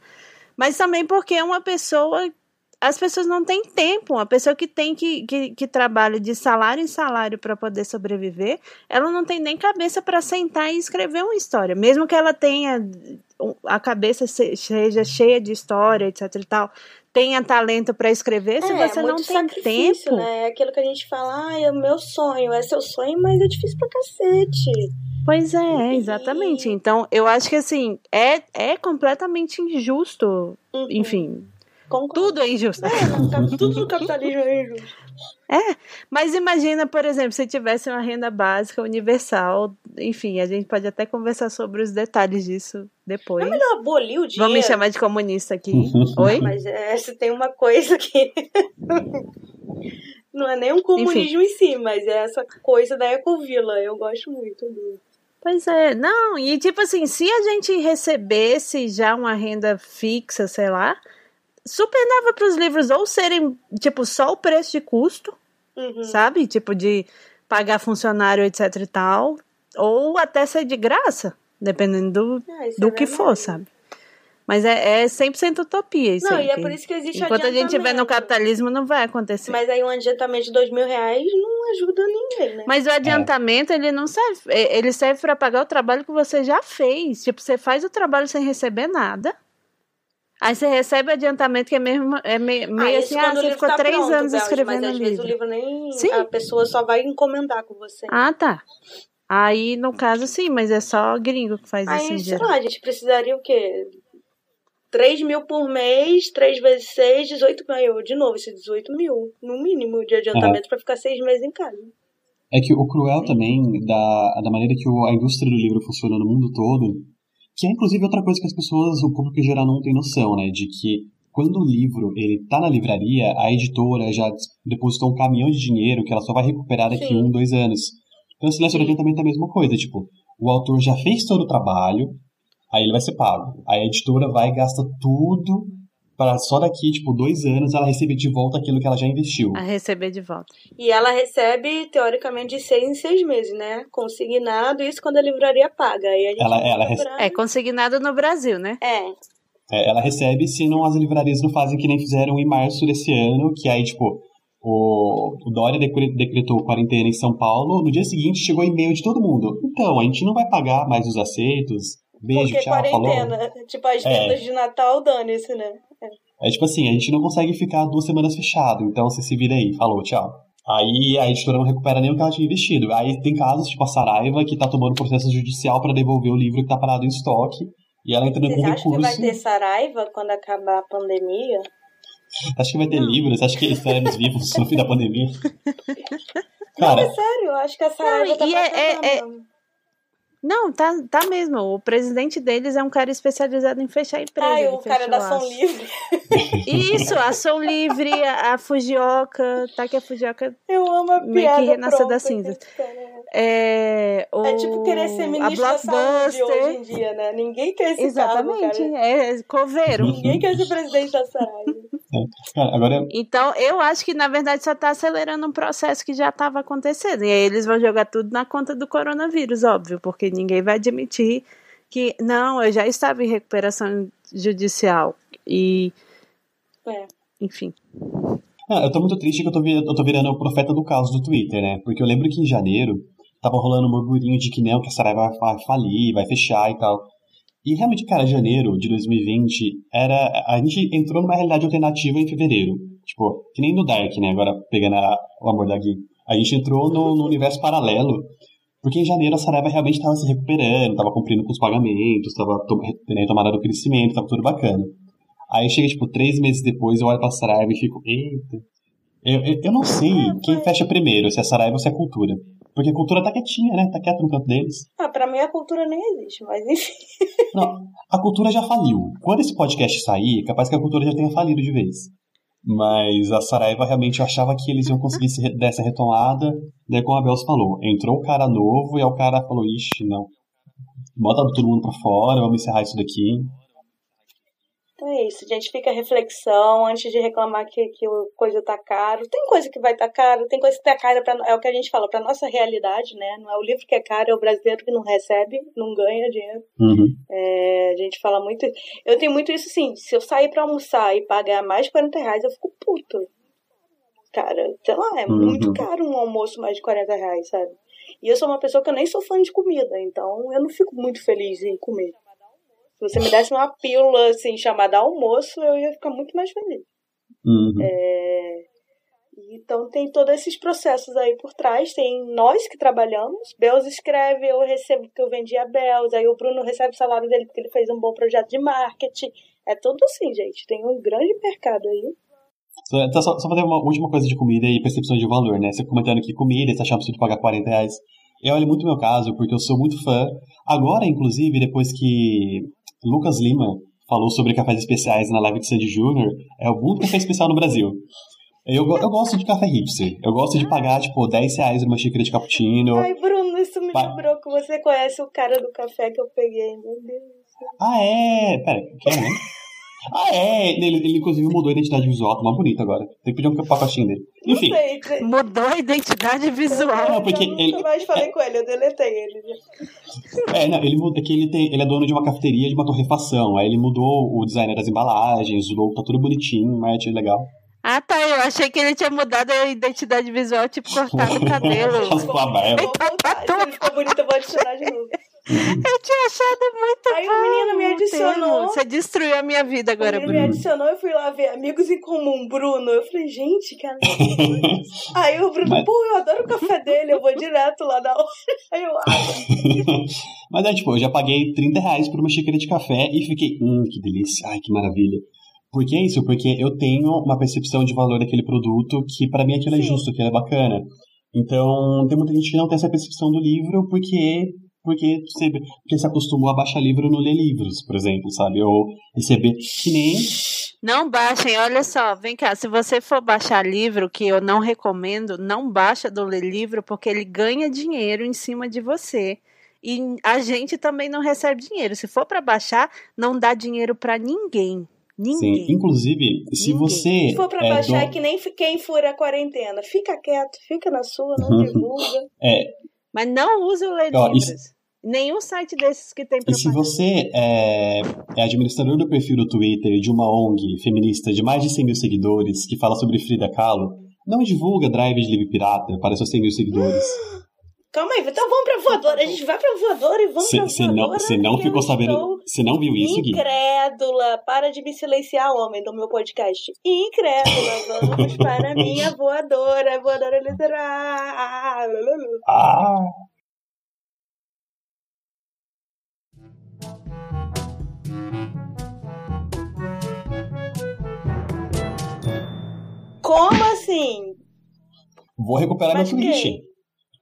mas também porque é uma pessoa. As pessoas não têm tempo. Uma pessoa que tem que, que, que trabalha de salário em salário para poder sobreviver, ela não tem nem cabeça para sentar e escrever uma história. Mesmo que ela tenha a cabeça se- seja cheia de história, etc e tal, tenha talento para escrever, se é, você não tem tempo. né? É aquilo que a gente fala, ah, é o meu sonho, é seu sonho, mas é difícil pra cacete. Pois é, exatamente. Então, eu acho que assim, é, é completamente injusto. Uhum. Enfim, Concordo. tudo é injusto. É, cap- tudo no capitalismo é injusto. Mas imagina, por exemplo, se tivesse uma renda básica universal. Enfim, a gente pode até conversar sobre os detalhes disso depois. Não é melhor abolir o dinheiro. Vão me chamar de comunista aqui. Oi? Mas é, se tem uma coisa que. não é nem um comunismo em si, mas é essa coisa da ecovila. Eu gosto muito do. Pois é, não, e tipo assim, se a gente recebesse já uma renda fixa, sei lá, super dava para os livros ou serem, tipo, só o preço de custo, Uhum. sabe? Tipo, de pagar funcionário, etc e tal, ou até ser de graça, dependendo do, É, isso do é que for, sabe? Mas é, é 100% utopia isso Não, aí. e é por isso que existe Enquanto a gente estiver no capitalismo, não vai acontecer. Mas aí um adiantamento de dois mil reais não ajuda ninguém, né? Mas o adiantamento, ele não serve. é, Ele serve para pagar o trabalho que você já fez. Tipo, você faz o trabalho sem receber nada. Aí você recebe adiantamento, que é mesmo, é meio, meio ah, assim, ah, quando o você livro ficou tá três pronto, anos Belge, escrevendo Mas às o vezes o livro. livro nem. Sim. A pessoa só vai encomendar com você. Ah, tá. Aí, no caso, sim, mas é só gringo que faz isso Aí, sei geral. lá, a gente precisaria o quê? 3 mil por mês, 3 vezes 6, 18 mil. De novo, esse 18 mil, no mínimo, de adiantamento pra ficar seis meses em casa. É que o cruel também da, da maneira que o- a indústria do livro funciona no mundo todo, que é inclusive outra coisa que as pessoas, o público em geral não tem noção, né? De que quando o livro ele tá na livraria, a editora já depositou um caminhão de dinheiro que ela só vai recuperar daqui Sim. um, dois anos. Então, do Sim. adiantamento é a mesma coisa, tipo, o autor já fez todo o trabalho, aí ele vai ser pago. Aí a editora vai e gasta tudo para só daqui, tipo, dois anos ela receber de volta aquilo que ela já investiu. A receber de volta. E ela recebe, teoricamente, de seis em seis meses, né? Consignado, isso quando a livraria paga. Aí a gente Ela- ela cobrar. É consignado no Brasil, né? É, É, ela recebe se não as livrarias não fazem que nem fizeram em março desse ano, que aí, tipo, o, o Dória decre- decretou quarentena em São Paulo, no dia seguinte chegou e-mail de todo mundo. Então, a gente não vai pagar mais os aceitos, Beijo, Porque tchau, quarentena, falou. tipo, as É. vendas de Natal, dane-se, né? É tipo assim, a gente não consegue ficar duas semanas fechado, então você se vira aí, falou, tchau. Aí a editora não recupera nem o que ela tinha investido. Aí tem casos, tipo a Saraiva, que tá tomando processo judicial pra devolver o livro que tá parado em estoque. E ela entrando Vocês com acham que recurso. vai ter Saraiva quando acabar a pandemia? Acho que vai ter livro, você acha que eles estaremos vivos no fim da pandemia? Não, Cara, é sério, eu acho que a Saraiva Não, tá e é- é- é-. Não, tá, tá mesmo. O presidente deles é um cara especializado em fechar empresa. Ele o cara da a- Ação Livre. Isso, a Ação Livre, a, a Fujioka, tá que a Fujioka Eu amo a Meio que renasceu pronta das que cinzas. é. O, É tipo querer ser a ministro da saúde Blockbuster. hoje em dia, né? Ninguém quer esse cargo, Exatamente, cara. é coveiro. Ninguém quer ser presidente da Saraiva. Cara, agora Então, eu acho que na verdade só tá acelerando um processo que já estava acontecendo. E aí eles vão jogar tudo na conta do coronavírus, óbvio, porque ninguém vai admitir que não, eu já estava em recuperação judicial. E, É. enfim. Ah, eu tô muito triste que eu tô, vi- eu tô virando o profeta do caos do Twitter, né? Porque eu lembro que em janeiro tava rolando um murmurinho de que não, que a Saraiva vai falir, vai fechar e tal. E realmente, cara, janeiro de 2020 era. A gente entrou numa realidade alternativa em fevereiro. Tipo, que nem no Dark, né? Agora pegando a- o amor da Gui. A gente entrou no, no universo paralelo. Porque em janeiro a Saraiva realmente tava se recuperando, tava cumprindo com os pagamentos, tava to- tendo a retomada do crescimento, tava tudo bacana. Aí chega, tipo, três meses depois, eu olho pra Saraiva e fico, eita. Eu, eu, eu não sei quem fecha primeiro, se é a Saraiva ou se é a cultura. Porque a cultura tá quietinha, né? Tá quieta no canto deles. Ah, pra mim a cultura nem existe, mas enfim. Não, a cultura já faliu. Quando esse podcast sair, capaz que a cultura já tenha falido de vez. Mas a Saraiva realmente achava que eles iam conseguir se re- dar essa retomada. Daí, como a Bels falou, entrou o cara novo e aí o cara falou: ixi, não. Bota todo mundo pra fora, vamos encerrar isso daqui. Então é isso, gente. Fica a reflexão antes de reclamar que, que o coisa tá caro. Tem coisa que vai estar tá caro, tem coisa que tá cara, pra, é o que a gente fala, pra nossa realidade, né? Não é o livro que é caro, é o brasileiro que não recebe, não ganha dinheiro. Uhum. É, a gente fala muito. Eu tenho muito isso assim, se eu sair pra almoçar e pagar mais de 40 reais, eu fico puto. Cara, sei lá, é Uhum. muito caro um almoço mais de 40 reais, sabe? E eu sou uma pessoa que eu nem sou fã de comida, então eu não fico muito feliz em comer. Se você me desse uma pílula assim chamada almoço, eu ia ficar muito mais feliz. Uhum. É, Então tem todos esses processos aí por trás. Tem nós que trabalhamos. Beus escreve, eu recebo porque eu vendi a Beus. Aí o Bruno recebe o salário dele porque ele fez um bom projeto de marketing. É tudo assim, gente. Tem um grande mercado aí. Só, então, só, só fazer uma última coisa de comida e percepção de valor, né? Você comentando que comida, você achava absurdo pagar 40 reais. Eu olho muito o meu caso, porque eu sou muito fã. Agora, inclusive, depois que Lucas Lima falou sobre cafés especiais na live de Sandy Júnior, é o único café especial no Brasil. Eu, eu gosto de café hipster. Eu gosto de pagar, tipo, 10 reais numa xícara de cappuccino. Ai, Bruno, isso me Vai. lembrou que você conhece o cara do café que eu peguei. Meu Deus. Ah, é? Pera, quem é? Ah, é! Ele, ele, inclusive, mudou a identidade visual, tá mais bonito agora. Tem que pedir um pacotinho dele. Não Enfim, sei. Mudou a identidade visual. Não, porque eu nunca ele- mais falei com ele, eu deletei ele. É, não, ele muda que ele tem, ele é dono de uma cafeteria de uma torrefação. Aí ele mudou o design das embalagens, o logo tá tudo bonitinho, marketing legal. Ah, tá. Eu achei que ele tinha mudado a identidade visual, tipo, cortado o cabelo. Raspou a barba. Vou voltar, Se ele ficou bonito, eu vou adicionar de novo. Eu tinha achado muito Aí bom. o menino me adicionou. Você destruiu a minha vida agora, Ele me Bruno. adicionou, eu fui lá ver amigos em comum, Bruno. Eu falei, gente, cara. Aí o Bruno, Mas- pô, eu adoro o café dele, eu vou direto lá na hora. Aí eu, ah, Mas é, tipo, eu já paguei 30 reais por uma xícara de café e fiquei, hum, que delícia, ai, que maravilha. Por que isso? Porque eu tenho uma percepção de valor daquele produto que pra mim aquilo é Sim. justo, aquilo é bacana. Então, tem muita gente que não tem essa percepção do livro porque porque você porque se acostumou a baixar livro não ler livros, por exemplo, sabe? Ou receber que nem Não baixem, olha só, vem cá. Se você for baixar livro, que eu não recomendo, não baixa do Ler Livro, porque ele ganha dinheiro em cima de você. E a gente também não recebe dinheiro. Se for para baixar, não dá dinheiro para ninguém. Ninguém. Sim, inclusive, se Ninguém. você se for pra é baixar, é do- que nem quem fura a quarentena. Fica quieto, fica na sua, não divulga. Mas não use o Ler Ó, Livros. Nenhum site desses que tem E se propaganda. você é, é administrador do perfil do Twitter de uma ONG feminista de mais de 100 mil seguidores que fala sobre Frida Kahlo, não divulga drive de livre pirata para seus 100 mil seguidores. Calma aí, então vamos pra voadora. A gente vai pra voadora e vamos Cê, pra cê voadora. não, não ficou sabendo. Você não viu isso, Gui? Incrédula, para de me silenciar, homem, do meu podcast. Incrédula, vamos para a minha voadora, voadora literal. Ah! Como assim? Vou recuperar Mas meu Twitch.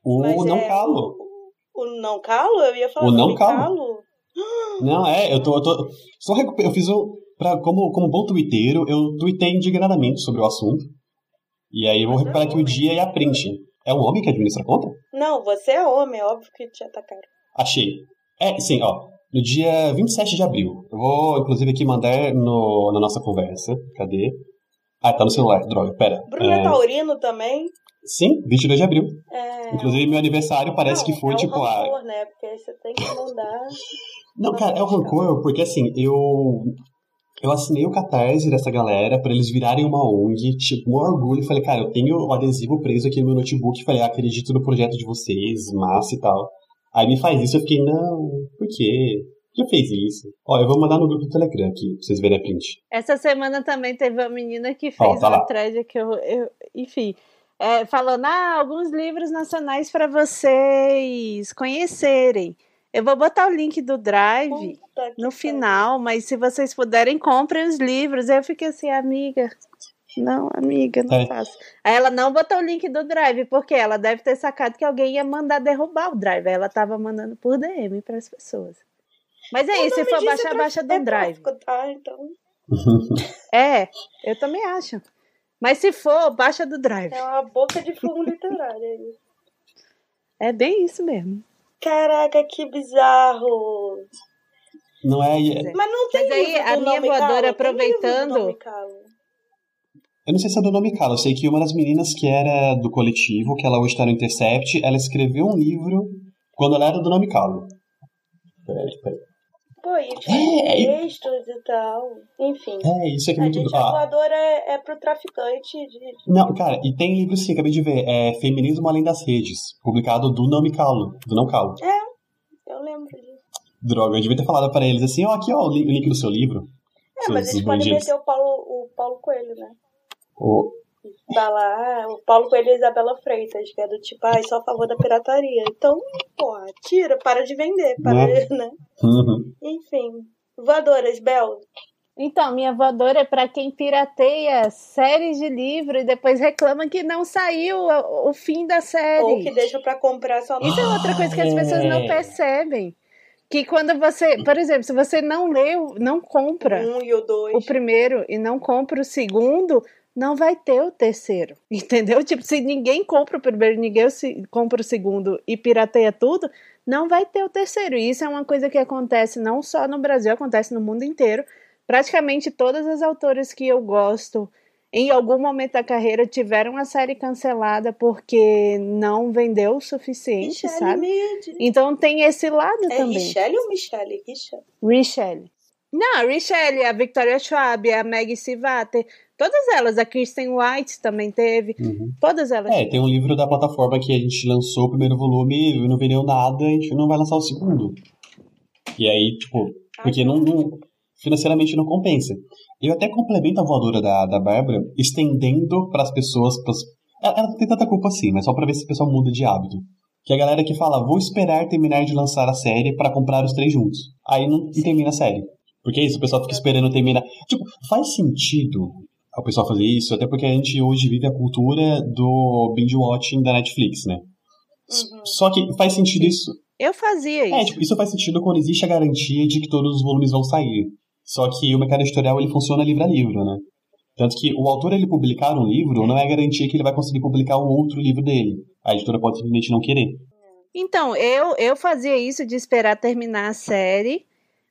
O Mas não é calo. O, o não calo? Eu ia falar O não nome calo. Não, é, eu tô. Eu, tô, só eu fiz um. Pra, como, como bom twitteiro, eu tuitei indignadamente sobre o assunto. E aí eu vou é recuperar aqui o dia e a print. É um homem que administra a conta? Não, você é homem, é óbvio que te atacaram. Achei. É, sim, ó. No dia 27 de abril. Eu vou, inclusive, aqui mandar no, na nossa conversa. Cadê? Ah, tá no celular. Droga, pera. Bruno é taurino também. Sim, 22 de abril. É... Inclusive, meu aniversário parece Não, que foi, é tipo, o a, rancor, né? Porque aí você tem que mandar. Não, cara, é o rancor, porque assim, eu. Eu assinei o catarse dessa galera pra eles virarem uma ONG, tipo, um orgulho. Falei, cara, eu tenho o adesivo preso aqui no meu notebook. Falei, ah, acredito no projeto de vocês, massa e tal. Aí me faz isso, eu fiquei, não, por quê? Por que fez isso? Ó, eu vou mandar no grupo do Telegram aqui, pra vocês verem a print. Essa semana também teve uma menina que Ó, fez tá uma lá. thread que eu, eu enfim, é, falando, ah, alguns livros nacionais para vocês conhecerem. Eu vou botar o link do Drive no final, mas se vocês puderem, comprem os livros. Eu fiquei assim, amiga. Não, amiga, não É. faço. Aí ela não botou o link do Drive, porque ela deve ter sacado que alguém ia mandar derrubar o Drive. Aí ela tava mandando por DM para as pessoas. Mas é isso, se for disso baixar, é baixa do é Drive. tá? Então, É, eu também acho. Mas se for, baixa do Drive. é uma boca de fumo literário. aí. É bem isso mesmo. Caraca, que bizarro. Não é. É. Mas não tem Mas aí, a minha voadora, aproveitando-? Eu não sei se é do nome Cala, eu sei que uma das meninas que era do coletivo, que ela hoje tá no Intercept, ela escreveu um livro quando ela era do nome Calo. Peraí, peraí. Pô, e tinha É, e- textos e tal. Enfim. É, isso aqui é A muito. gente, ah, a voadora é, é pro traficante de. de- Não, cara, e tem livro sim, acabei de ver. É Feminismo Além das Redes, publicado do Não Me Calo, do Não Calo. Eu lembro disso. Droga, eu devia ter falado pra eles assim, ó, aqui ó, o li- o link do seu livro. É, mas eles podem meter o Paulo, o Paulo Coelho, né? O- Tá lá, o Paulo Coelho e a Isabela Freitas, que é do tipo, ai, só a favor da pirataria. Então, porra, tira, para de vender, para, Né? né? Uhum. Enfim. Voadoras, Bel. Então, minha voadora é para quem pirateia séries de livro e depois reclama que não saiu o, o fim da Ou série. que deixa pra comprar só. Isso é outra coisa que as pessoas não É. percebem. Que quando você, por exemplo, se você não leu, não compra Um e o dois. o primeiro e não compra o segundo, não vai ter o terceiro. Entendeu? Tipo, se ninguém compra o primeiro, ninguém compra o segundo e pirateia tudo, não vai ter o terceiro. E isso é uma coisa que acontece não só no Brasil, acontece no mundo inteiro. Praticamente todas as autoras que eu gosto, em algum momento da carreira, tiveram a série cancelada porque não vendeu o suficiente, Michelle sabe? Mid. Então tem esse lado É também. Richelle ou Michelle? Richelle. Richelle. Não, a Richelle, a Victoria Schwab, a Maggie Sivater, todas elas, a Kristen White também teve, Uhum. todas elas. É, tem um livro da plataforma que a gente lançou o primeiro volume, não vendeu nada, a gente não vai lançar o segundo. E aí, tipo, porque não, não- financeiramente não compensa. Eu até complemento a voadora da, da Bárbara, estendendo para as pessoas. pras- ela, ela não tem tanta culpa assim, mas só pra ver se o pessoal muda de hábito. Que a galera que fala, vou esperar terminar de lançar a série para comprar os três juntos. Aí não, não termina a série. Porque é isso, o pessoal fica esperando terminar. Tipo, faz sentido o pessoal fazer isso, até porque a gente hoje vive a cultura do binge-watching da Netflix, né? Uhum. Só que faz sentido isso. Eu fazia É, isso. tipo, isso faz sentido quando existe a garantia de que todos os volumes vão sair. Só que o mercado editorial ele funciona livro a livro, né? Tanto que o autor ele publicar um livro não é garantia que ele vai conseguir publicar um outro livro dele. A editora pode simplesmente não querer. Então, eu, eu fazia isso de esperar terminar a série.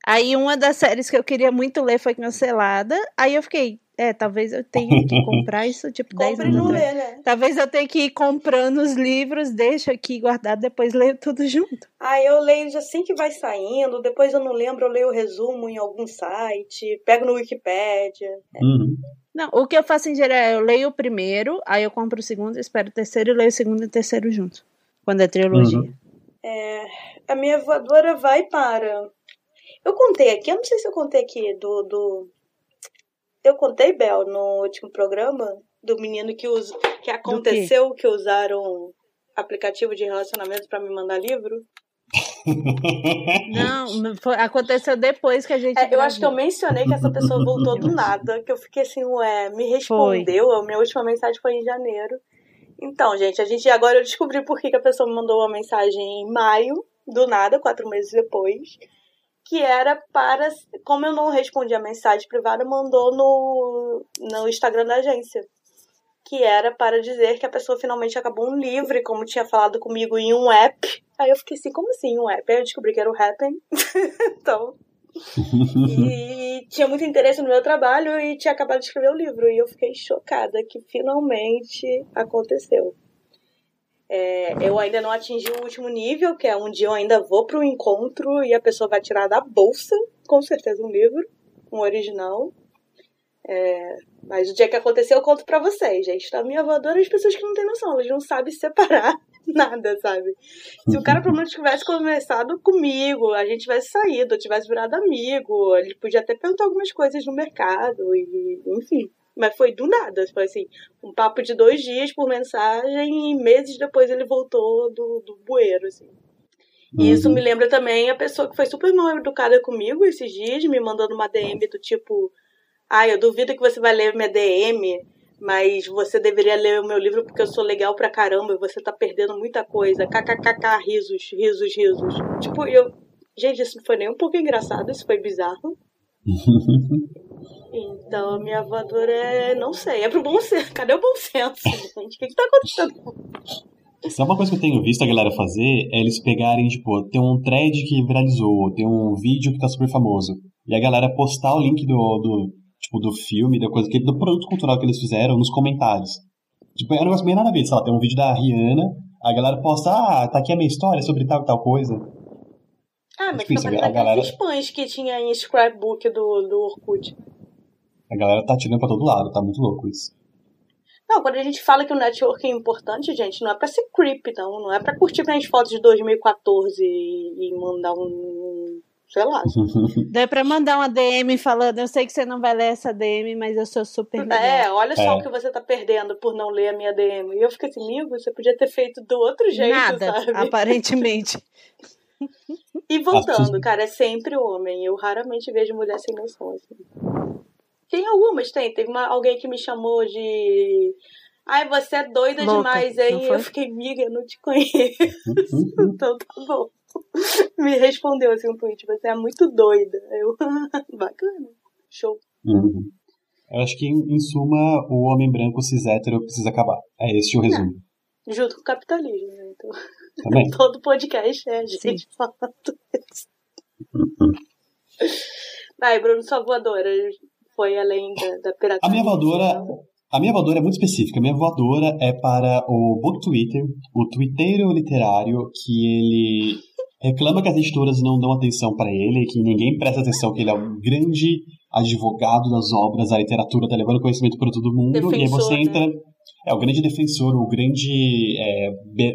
Aí uma das séries que eu queria muito ler foi cancelada. Aí eu fiquei, é, talvez eu tenha que comprar isso, tipo, 10 Compre e anos não lê, né? Talvez eu tenha que ir comprando os livros, deixo aqui guardado, depois leio tudo junto. Ah, eu leio assim que vai saindo, depois eu não lembro, eu leio o resumo em algum site, pego no Wikipédia. Uhum. Não, o que eu faço em geral é eu leio o primeiro, aí eu compro o segundo, espero o terceiro e leio o segundo e o terceiro junto. quando é trilogia. Uhum. É, a minha voadora vai para. Eu contei aqui, eu não sei se eu contei aqui do. do... Eu contei, Bel, no último programa, do menino que, us... que aconteceu que usaram aplicativo de relacionamento para me mandar livro. Não, foi, aconteceu depois que a gente. É, eu acho que eu mencionei que essa pessoa voltou do nada, que eu fiquei assim, ué, me respondeu. Foi. A minha última mensagem foi em janeiro. Então, gente, a gente agora eu descobri por que, que a pessoa me mandou uma mensagem em maio, do nada, quatro meses depois. Que era para. Como eu não respondi a mensagem privada, mandou no, no Instagram da agência que era para dizer que a pessoa finalmente acabou um livro, como tinha falado comigo em um app. Aí eu fiquei assim, como assim um app? Aí eu descobri que era o Happen. então. e tinha muito interesse no meu trabalho e tinha acabado de escrever o livro. E eu fiquei chocada que finalmente aconteceu. É, eu ainda não atingi o último nível, que é um dia eu ainda vou para o encontro e a pessoa vai tirar da bolsa, com certeza, um livro, um original. É, mas o dia que aconteceu, eu conto pra vocês, gente. Tá? Minha voadora as pessoas que não têm noção, elas não sabem separar nada, sabe? Se o cara pelo menos tivesse começado comigo, a gente tivesse saído, eu tivesse virado amigo, ele podia até perguntar algumas coisas no mercado, e enfim. Mas foi do nada, foi assim, um papo de dois dias por mensagem e meses depois ele voltou do, do bueiro, assim. E uhum. isso me lembra também a pessoa que foi super mal educada comigo esses dias, me mandando uma DM do tipo ah, eu duvido que você vai ler minha DM, mas você deveria ler o meu livro porque eu sou legal pra caramba e você tá perdendo muita coisa. KKKK, risos, risos, risos. Tipo, eu. Gente, isso não foi nem um pouco engraçado, isso foi bizarro. então, minha voadora é. Não sei, é pro bom senso. Cadê o bom senso, gente? O que, que tá acontecendo? Se é uma coisa que eu tenho visto a galera fazer, é eles pegarem, tipo, tem um thread que viralizou, tem um vídeo que tá super famoso, e a galera postar o link do, do tipo, do filme, da coisa que, do produto cultural que eles fizeram nos comentários. Tipo, é um negócio bem nada a ver, sei lá, tem um vídeo da Rihanna, a galera posta, ah, tá aqui a minha história sobre tal e tal coisa. Ah, mas tipo, fica a galera... spams que tinha em scrapbook do, do Orkut. A galera tá tirando pra todo lado, tá muito louco isso. Não, quando a gente fala que o network é importante, gente, não é pra ser creep, não. Não é pra curtir minhas fotos de 2014 e, e mandar um sei lá. Dá pra mandar uma DM falando, eu sei que você não vai ler essa DM, mas eu sou super legal. É, olha só é. o que você tá perdendo por não ler a minha DM. E eu fiquei assim, amigo, você podia ter feito do outro jeito, Nada, sabe? aparentemente. e voltando, cara, é sempre homem. Eu raramente vejo mulher sem noção, assim. Tem algumas, tem. Teve uma, alguém que me chamou de... Ai, você é doida Louca, demais, hein? Eu fiquei, amiga, eu não te conheço. então tá bom. me respondeu assim um tweet, você é muito doida. Eu, bacana, show. Uhum. Eu acho que, em, em, suma, o homem branco cis hétero precisa acabar. É esse o resumo. É. Junto com o capitalismo, né? Então, Também. todo podcast é a gente falando isso. Vai, Bruno, sua voadora foi além da, da pirataria. A minha voadora... A minha voadora é muito específica. A minha voadora é para o Book Twitter, o twitteiro literário que ele reclama que as editoras não dão atenção para ele, que ninguém presta atenção, que ele é um grande advogado das obras, a literatura tá levando conhecimento para todo mundo, defensor, e aí você entra. Né? É o grande defensor, o grande. É, be,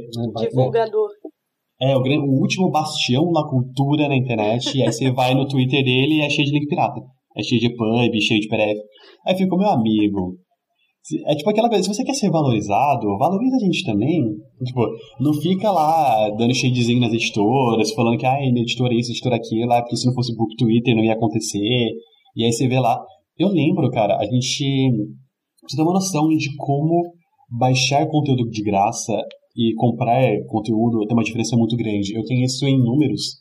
Divulgador. É, o, o, último bastião da cultura na internet, e aí você vai no Twitter dele e é cheio de link pirata. É cheio de pub, cheio de PDF. Aí fica, meu amigo, é tipo aquela coisa, se você quer ser valorizado, valoriza a gente também. Tipo, não fica lá dando shadezinho nas editoras, falando que, ai, editora é isso, editora aquilo, ah, porque se não fosse book Twitter não ia acontecer. E aí você vê lá. Eu lembro, cara, a gente. Você tem uma noção de como baixar conteúdo de graça e comprar conteúdo tem uma diferença muito grande. Eu tenho isso em números,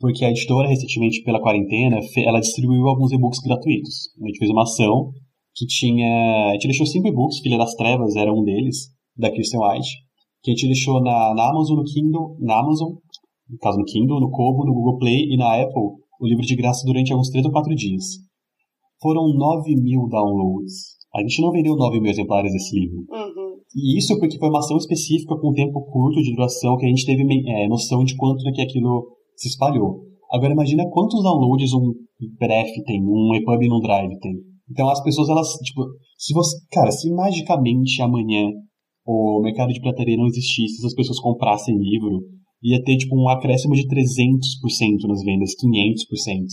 porque a editora, recentemente, pela quarentena, ela distribuiu alguns e-books gratuitos. A gente fez uma ação que tinha. A gente deixou cinco e-books, Filha das Trevas era um deles, da Kristen White, que a gente deixou na, na Amazon, no Kindle, na Amazon, no caso no Kindle, no Kobo, no Google Play e na Apple, o livro de graça durante alguns três ou quatro dias. Foram 9 mil downloads. A gente não vendeu 9 mil exemplares desse livro. Uhum. E isso porque foi uma ação específica com um tempo curto de duração que a gente teve é, noção de quanto que aquilo se espalhou. Agora imagina quantos downloads um Bref tem, um EPUB no Drive tem. Então as pessoas, elas, tipo, se você, cara, se magicamente amanhã o mercado de pirataria não existisse, se as pessoas comprassem livro, ia ter tipo um acréscimo de 300% nas vendas, 500%.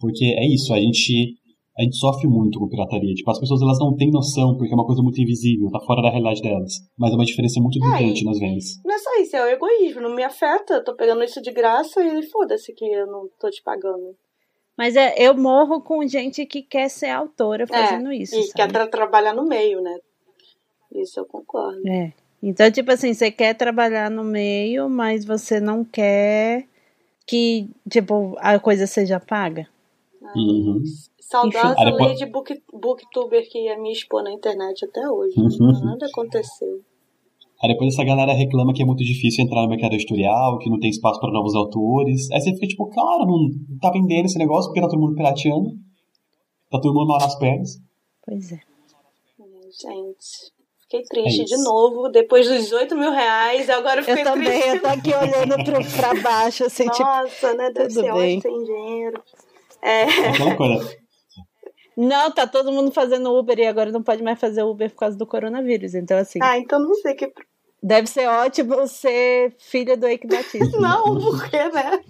Porque é isso, a gente a gente sofre muito com pirataria. Tipo, as pessoas elas não têm noção porque é uma coisa muito invisível, tá fora da realidade delas. Mas é uma diferença muito gritante nas vendas. Não é só isso, é o egoísmo, não me afeta. Eu tô pegando isso de graça e foda-se que eu não tô te pagando. Mas é, eu morro com gente que quer ser autora fazendo é, isso. E sabe? quer tra trabalhar no meio, né? Isso eu concordo. É. Então, tipo assim, você quer trabalhar no meio, mas você não quer que, tipo, a coisa seja paga. Ah, uhum. Saudosa Enfim. lei de book, booktuber que ia me expor na internet até hoje. Uhum. Nada aconteceu. Aí depois essa galera reclama que é muito difícil entrar no mercado editorial, que não tem espaço para novos autores. Aí você fica tipo, cara, não tá vendendo esse negócio porque tá todo mundo pirateando. Tá todo mundo mal nas pernas. Pois é. Gente, fiquei triste é de novo. Depois dos 8 mil reais, agora eu fiquei eu também, triste. Eu tô aqui olhando pro, pra baixo, assim, Nossa, tipo... Nossa, né? Deve ser bem. sem dinheiro. É. Aquela coisa. Não, tá todo mundo fazendo Uber e agora não pode mais fazer Uber por causa do coronavírus. Então, assim. Ah, então não sei que. Deve ser ótimo ser filha do Eike Batista. não, por quê, né?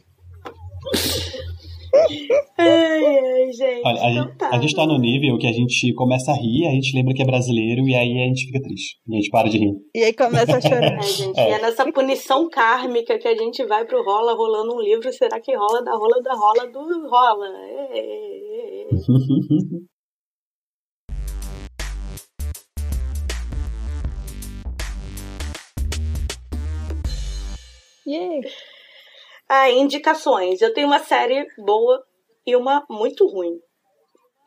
Ai, ai, gente. Olha, a, então tá. a gente tá no nível que a gente começa a rir, a gente lembra que é brasileiro e aí a gente fica triste. E a gente para de rir. E aí começa a chorar. É, gente, é. E é nessa punição kármica que a gente vai pro rola rolando um livro. Será que rola da rola da rola do rola? É, é, é. Yeah. Ah, indicações. Eu tenho uma série boa e uma muito ruim.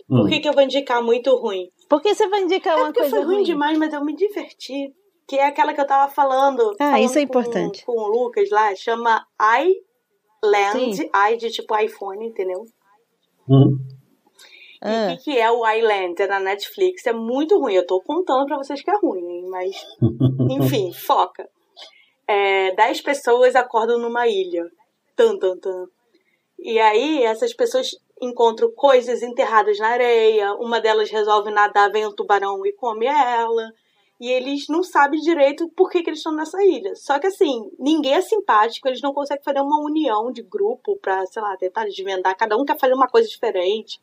Hum. Por que, que eu vou indicar muito ruim? Porque você vai indicar é uma coisa foi ruim, ruim demais, mas eu me diverti. Que é aquela que eu tava falando. Ah, falando isso é com, importante. Com o Lucas lá, chama iLand, Sim. i de tipo iPhone, entendeu? Hum. E o ah. que, que, é o Island? É na Netflix. É muito ruim. Eu tô contando pra vocês que é ruim, mas. Enfim, foca. É, dez pessoas acordam numa ilha. Tan, tan, tan. E aí, essas pessoas encontram coisas enterradas na areia. Uma delas resolve nadar, vem um tubarão e come ela. E eles não sabem direito por que, que eles estão nessa ilha. Só que assim, ninguém é simpático, eles não conseguem fazer uma união de grupo pra, sei lá, tentar desvendar. Cada um quer fazer uma coisa diferente.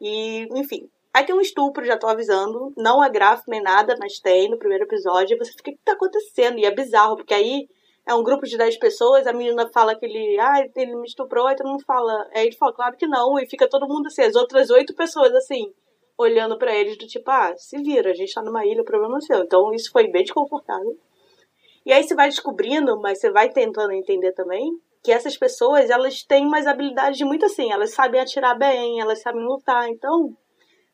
E, enfim. Aí tem um estupro, já tô avisando. Não é gráfico nem nada, mas tem no primeiro episódio. E você fica, o que tá acontecendo? E é bizarro, porque aí é um grupo de 10 pessoas, a menina fala que ele, ah, ele me estuprou, aí todo mundo fala. Aí ele fala, claro que não. E fica todo mundo assim, as outras oito pessoas assim, olhando para eles do tipo, ah, se vira, a gente tá numa ilha, o problema é seu. Então isso foi bem desconfortável. E aí você vai descobrindo, mas você vai tentando entender também, que essas pessoas, elas têm umas habilidades muito assim, elas sabem atirar bem, elas sabem lutar, então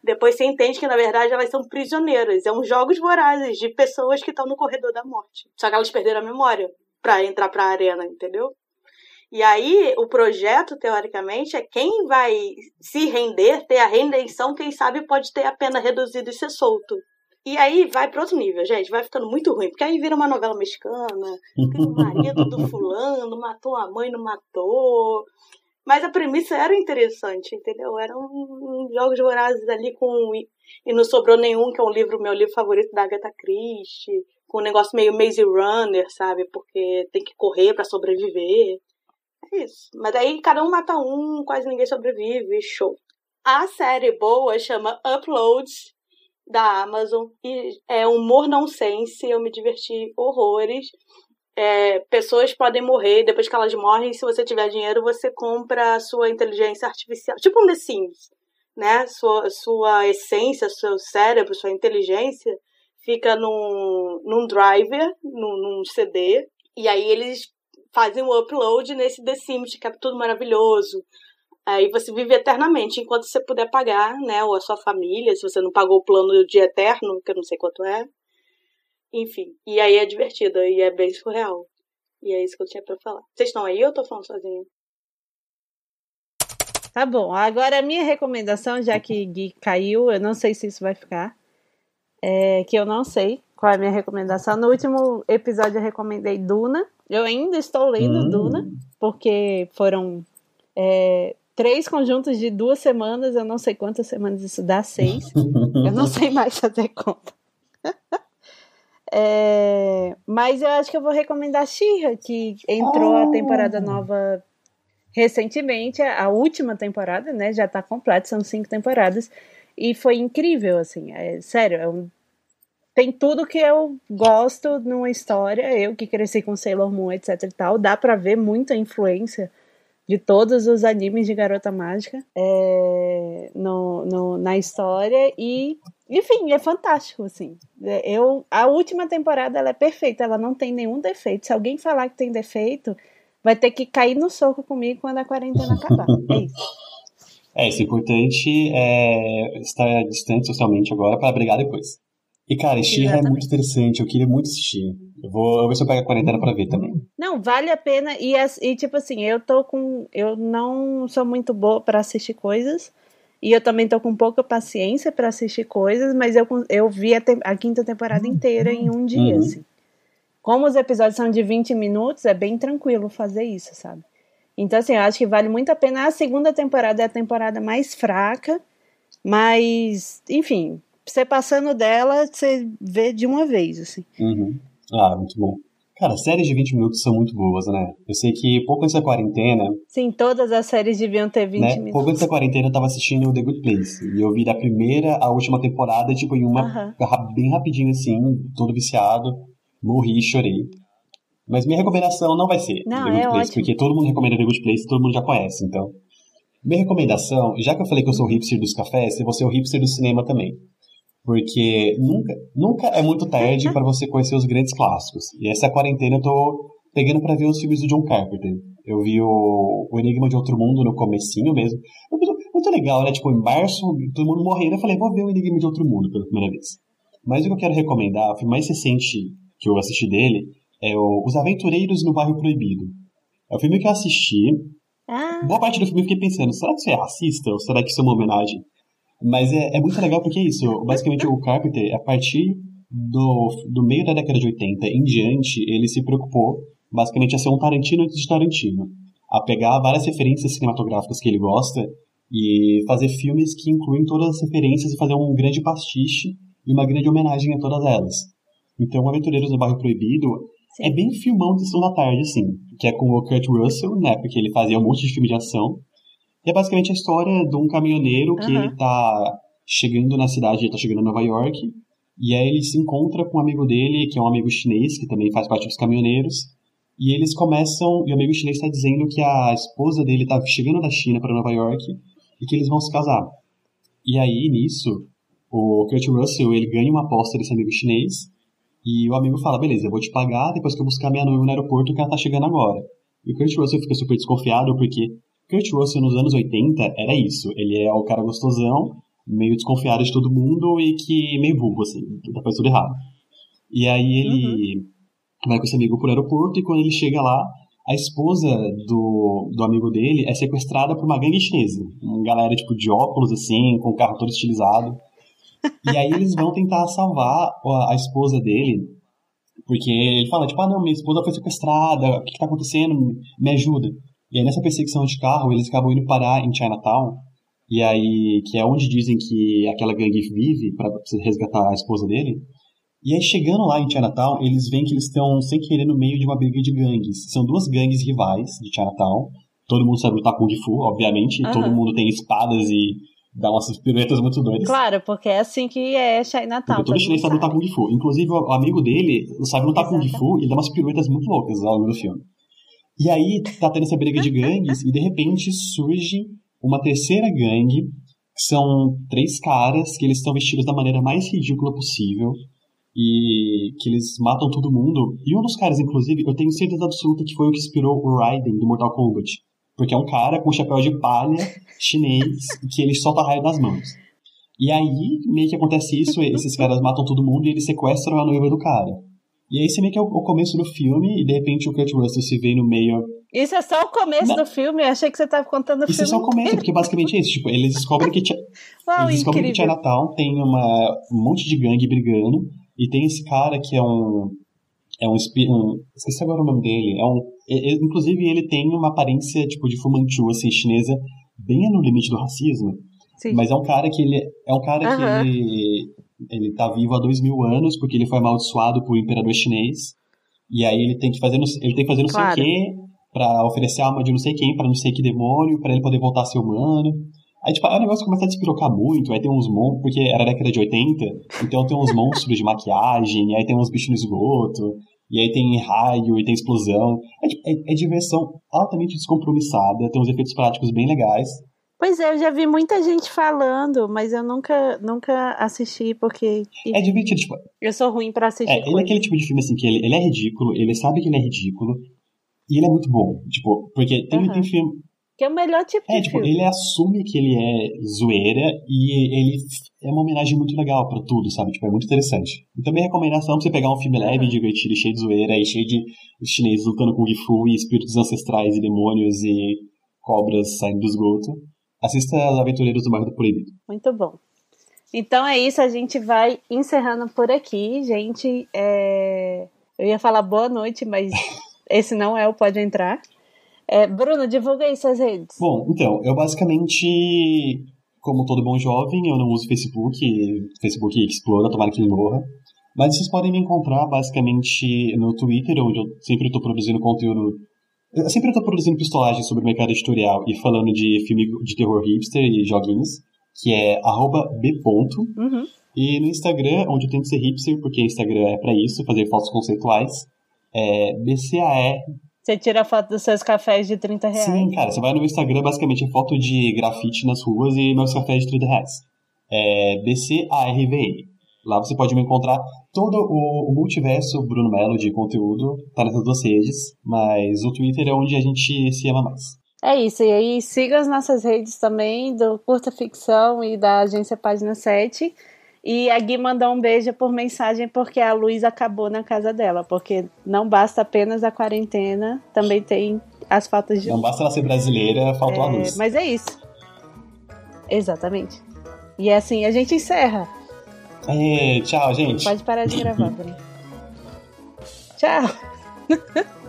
depois você entende que na verdade elas são prisioneiras, é um jogos vorazes de pessoas que estão no corredor da morte. Só que elas perderam a memória para entrar para a arena, entendeu? E aí, o projeto, teoricamente, é quem vai se render, ter a redenção, quem sabe pode ter a pena reduzida e ser solto. E aí vai para outro nível, gente, vai ficando muito ruim, porque aí vira uma novela mexicana, tem o marido do fulano, matou a mãe, não matou. Mas a premissa era interessante, entendeu? Eram jogos vorazes ali com. E não sobrou nenhum, que é um livro, meu livro favorito da Agatha Christie, com um negócio meio Maze Runner, sabe? Porque tem que correr para sobreviver. É isso. Mas aí cada um mata um, quase ninguém sobrevive, show. A série boa chama Uploads, da Amazon. E é humor nonsense, eu me diverti horrores. É, pessoas podem morrer, depois que elas morrem, se você tiver dinheiro, você compra a sua inteligência artificial. Tipo um The Sims, né? Sua, sua essência, seu cérebro, sua inteligência fica num, num driver, num, num CD, e aí eles fazem o upload nesse The Sims, que é tudo maravilhoso. Aí você vive eternamente, enquanto você puder pagar, né? Ou a sua família, se você não pagou o plano de eterno, que eu não sei quanto é. Enfim, e aí é divertido, e é bem surreal. E é isso que eu tinha pra falar. Vocês estão aí ou eu tô falando sozinha? Tá bom, agora a minha recomendação, já que Gui caiu, eu não sei se isso vai ficar, é que eu não sei qual é a minha recomendação. No último episódio eu recomendei Duna. Eu ainda estou lendo hum. Duna, porque foram é, três conjuntos de duas semanas, eu não sei quantas semanas isso dá, seis. eu não sei mais fazer conta. É, mas eu acho que eu vou recomendar Shira, que entrou oh. a temporada nova recentemente, a última temporada, né? Já tá completa, são cinco temporadas. E foi incrível, assim, é, sério, é um, tem tudo que eu gosto numa história. Eu que cresci com Sailor Moon, etc e tal, dá pra ver muita influência de todos os animes de Garota Mágica é, no, no, na história e enfim, é fantástico, assim. É, eu, a última temporada ela é perfeita, ela não tem nenhum defeito. Se alguém falar que tem defeito, vai ter que cair no soco comigo quando a quarentena acabar. É isso. É, isso é importante é estar distante socialmente agora para brigar depois. E, cara, She-Ra é muito interessante, eu queria muito assistir. Eu vou, eu vou ver se eu pego a quarentena pra ver também. Não, vale a pena. E, e tipo assim, eu tô com. Eu não sou muito boa para assistir coisas. E eu também tô com pouca paciência para assistir coisas, mas eu, eu vi a, te, a, quinta temporada inteira em um dia, uhum. assim. Como os episódios são de 20 minutos, é bem tranquilo fazer isso, sabe? Então, assim, eu acho que vale muito a pena. A segunda temporada é a temporada mais fraca, mas, enfim, você passando dela, você vê de uma vez, assim. Uhum. Ah, muito bom. Cara, séries de 20 minutos são muito boas, né? Eu sei que pouco antes da quarentena. Sim, todas as séries deviam ter 20 né? minutos. Pouco antes da quarentena eu tava assistindo The Good Place. E eu vi da primeira à última temporada, tipo, em uma. Uh -huh. bem rapidinho assim, todo viciado. Morri e chorei. Mas minha recomendação não vai ser não, The Good é Place, ótimo. porque todo mundo recomenda The Good Place, todo mundo já conhece, então. Minha recomendação, já que eu falei que eu sou o hipster dos cafés, eu vou ser o hipster do cinema também. Porque nunca, nunca é muito tarde para você conhecer os grandes clássicos. E essa quarentena eu tô pegando para ver os filmes do John Carpenter. Eu vi o, o Enigma de Outro Mundo no comecinho mesmo. Muito, muito legal, né? Tipo, em março, todo mundo morrendo. Eu falei, vou ver o Enigma de Outro Mundo pela primeira vez. Mas o que eu quero recomendar, o filme mais recente que eu assisti dele, é o Os Aventureiros no Bairro Proibido. É o filme que eu assisti. Ah. Boa parte do filme eu fiquei pensando, será que isso é racista? Ou será que isso é uma homenagem? Mas é, é muito legal porque é isso. Basicamente, o Carpenter, a partir do, do meio da década de 80 em diante, ele se preocupou basicamente a ser um Tarantino antes de Tarantino. A pegar várias referências cinematográficas que ele gosta e fazer filmes que incluem todas as referências e fazer um grande pastiche e uma grande homenagem a todas elas. Então, Aventureiros no Bairro Proibido Sim. é bem filmão de Sessão da Tarde, assim, que é com o Kurt Russell, né, porque ele fazia um monte de filme de ação, e é basicamente a história de um caminhoneiro que uhum. ele tá chegando na cidade, ele tá chegando em Nova York, e aí ele se encontra com um amigo dele, que é um amigo chinês, que também faz parte dos caminhoneiros, e eles começam, e o amigo chinês está dizendo que a esposa dele tá chegando da China para Nova York e que eles vão se casar. E aí, nisso, o Kurt Russell, ele ganha uma aposta desse amigo chinês, e o amigo fala, beleza, eu vou te pagar depois que eu buscar minha noiva no aeroporto que ela tá chegando agora. E o Kurt Russell fica super desconfiado porque Kurt Russell nos anos 80 era isso. Ele é o cara gostosão, meio desconfiado de todo mundo e que meio burro, assim, tá fazendo tudo errado. E aí ele uhum. vai com esse amigo pro aeroporto e quando ele chega lá, a esposa do, do amigo dele é sequestrada por uma gangue chinesa. Uma galera, tipo, de óculos, assim, com o carro todo estilizado. E aí eles vão tentar salvar a, a esposa dele, porque ele fala, tipo, ah, não, minha esposa foi sequestrada, o que, que tá acontecendo? Me ajuda. E aí nessa perseguição de carro, eles acabam indo parar em Chinatown, e aí, que é onde dizem que aquela gangue vive para resgatar a esposa dele. E aí chegando lá em Chinatown, eles veem que eles estão sem querer no meio de uma briga de gangues. São duas gangues rivais de Chinatown. Todo mundo sabe lutar Kung Fu, obviamente. Uhum. Todo mundo tem espadas e dá umas piruetas muito doidas. Claro, porque é assim que é Chinatown. Porque todo chinês sabe lutar Kung Fu. Inclusive, o amigo dele sabe lutar Exatamente. Kung Fu e dá umas piruetas muito loucas ao longo do filme. E aí tá tendo essa briga de gangues e de repente surge uma terceira gangue, que são três caras que eles estão vestidos da maneira mais ridícula possível e que eles matam todo mundo. E um dos caras, inclusive, eu tenho certeza absoluta que foi o que inspirou o Raiden do Mortal Kombat. Porque é um cara com chapéu de palha chinês que ele solta raio das mãos. E aí, meio que acontece isso, esses caras matam todo mundo e eles sequestram a noiva do cara. E aí você meio que é o, começo do filme e de repente o Kurt Russell se vê no meio. Isso é só o começo Não. do filme? Eu achei que você estava contando o isso filme. Isso é só o começo, porque basicamente é isso. Tipo, eles descobrem que, Uau, eles descobrem que Chinatown tem uma, um monte de gangue brigando e tem esse cara que é um. É um, um esqueci agora o nome dele. É um, é, inclusive ele tem uma aparência tipo de Fu Manchu, assim, chinesa, bem no limite do racismo. Sim. Mas é um cara que ele é um cara uhum. que ele Ele tá vivo há dois mil anos porque ele foi amaldiçoado por um imperador chinês. E aí ele tem que fazer, ele tem que fazer não claro. sei o quê pra oferecer a alma de não sei quem, para não sei que demônio, para ele poder voltar a ser humano. Aí, tipo, aí o negócio começa a despirocar muito, aí tem uns monstros, porque era década de 80, então tem uns monstros de maquiagem, aí tem uns bichos no esgoto, e aí tem raio, e tem explosão. É, tipo, é, é diversão altamente descompromissada, tem uns efeitos práticos bem legais. Pois é, eu já vi muita gente falando, mas eu nunca, nunca assisti porque. É divertido, tipo. Eu sou ruim pra assistir. É, ele é aquele tipo de filme assim que ele, ele é ridículo, ele sabe que ele é ridículo, e ele é muito bom. Tipo, porque tem, uhum. tem filme. Que é o melhor tipo é, de tipo, filme. ele assume que ele é zoeira e ele é uma homenagem muito legal para tudo, sabe? Tipo, é muito interessante. E também recomendação pra você pegar um filme uhum. leve, divertido, cheio de zoeira e cheio de chineses lutando com Gifu e espíritos ancestrais e demônios e cobras saindo do esgoto. Assista As Aventureiros do Bairro do Proibido. Muito bom. Então é isso, a gente vai encerrando por aqui, gente. É... Eu ia falar boa noite, mas esse não é o Pode Entrar. É, Bruno, divulga aí suas redes. Bom, então, eu basicamente, como todo bom jovem, eu não uso Facebook, Facebook explora, tomara que ele morra. Mas vocês podem me encontrar basicamente no Twitter, onde eu sempre estou produzindo conteúdo. Eu sempre estou produzindo pistolagem sobre o mercado editorial e falando de filme de terror hipster e joguinhos, que é b. Uhum. E no Instagram, onde eu tento ser hipster, porque Instagram é para isso, fazer fotos conceituais, é BCAR você tira foto dos seus cafés de 30 reais. Sim, cara, você vai no Instagram, basicamente é foto de grafite nas ruas e meus cafés de 30 reais. É BCARVN. Lá você pode me encontrar todo o, o multiverso Bruno Melo de conteúdo, tá nessas duas redes, mas o Twitter é onde a gente se ama mais. É isso, e aí siga as nossas redes também do Curta Ficção e da Agência Página 7. E a Gui mandou um beijo por mensagem porque a luz acabou na casa dela. Porque não basta apenas a quarentena, também tem as faltas de. Não basta ela ser brasileira, faltou é, a luz. Mas é isso. Exatamente. E é assim, a gente encerra. É, tchau, gente. Pode parar de gravar, Bruno. tchau.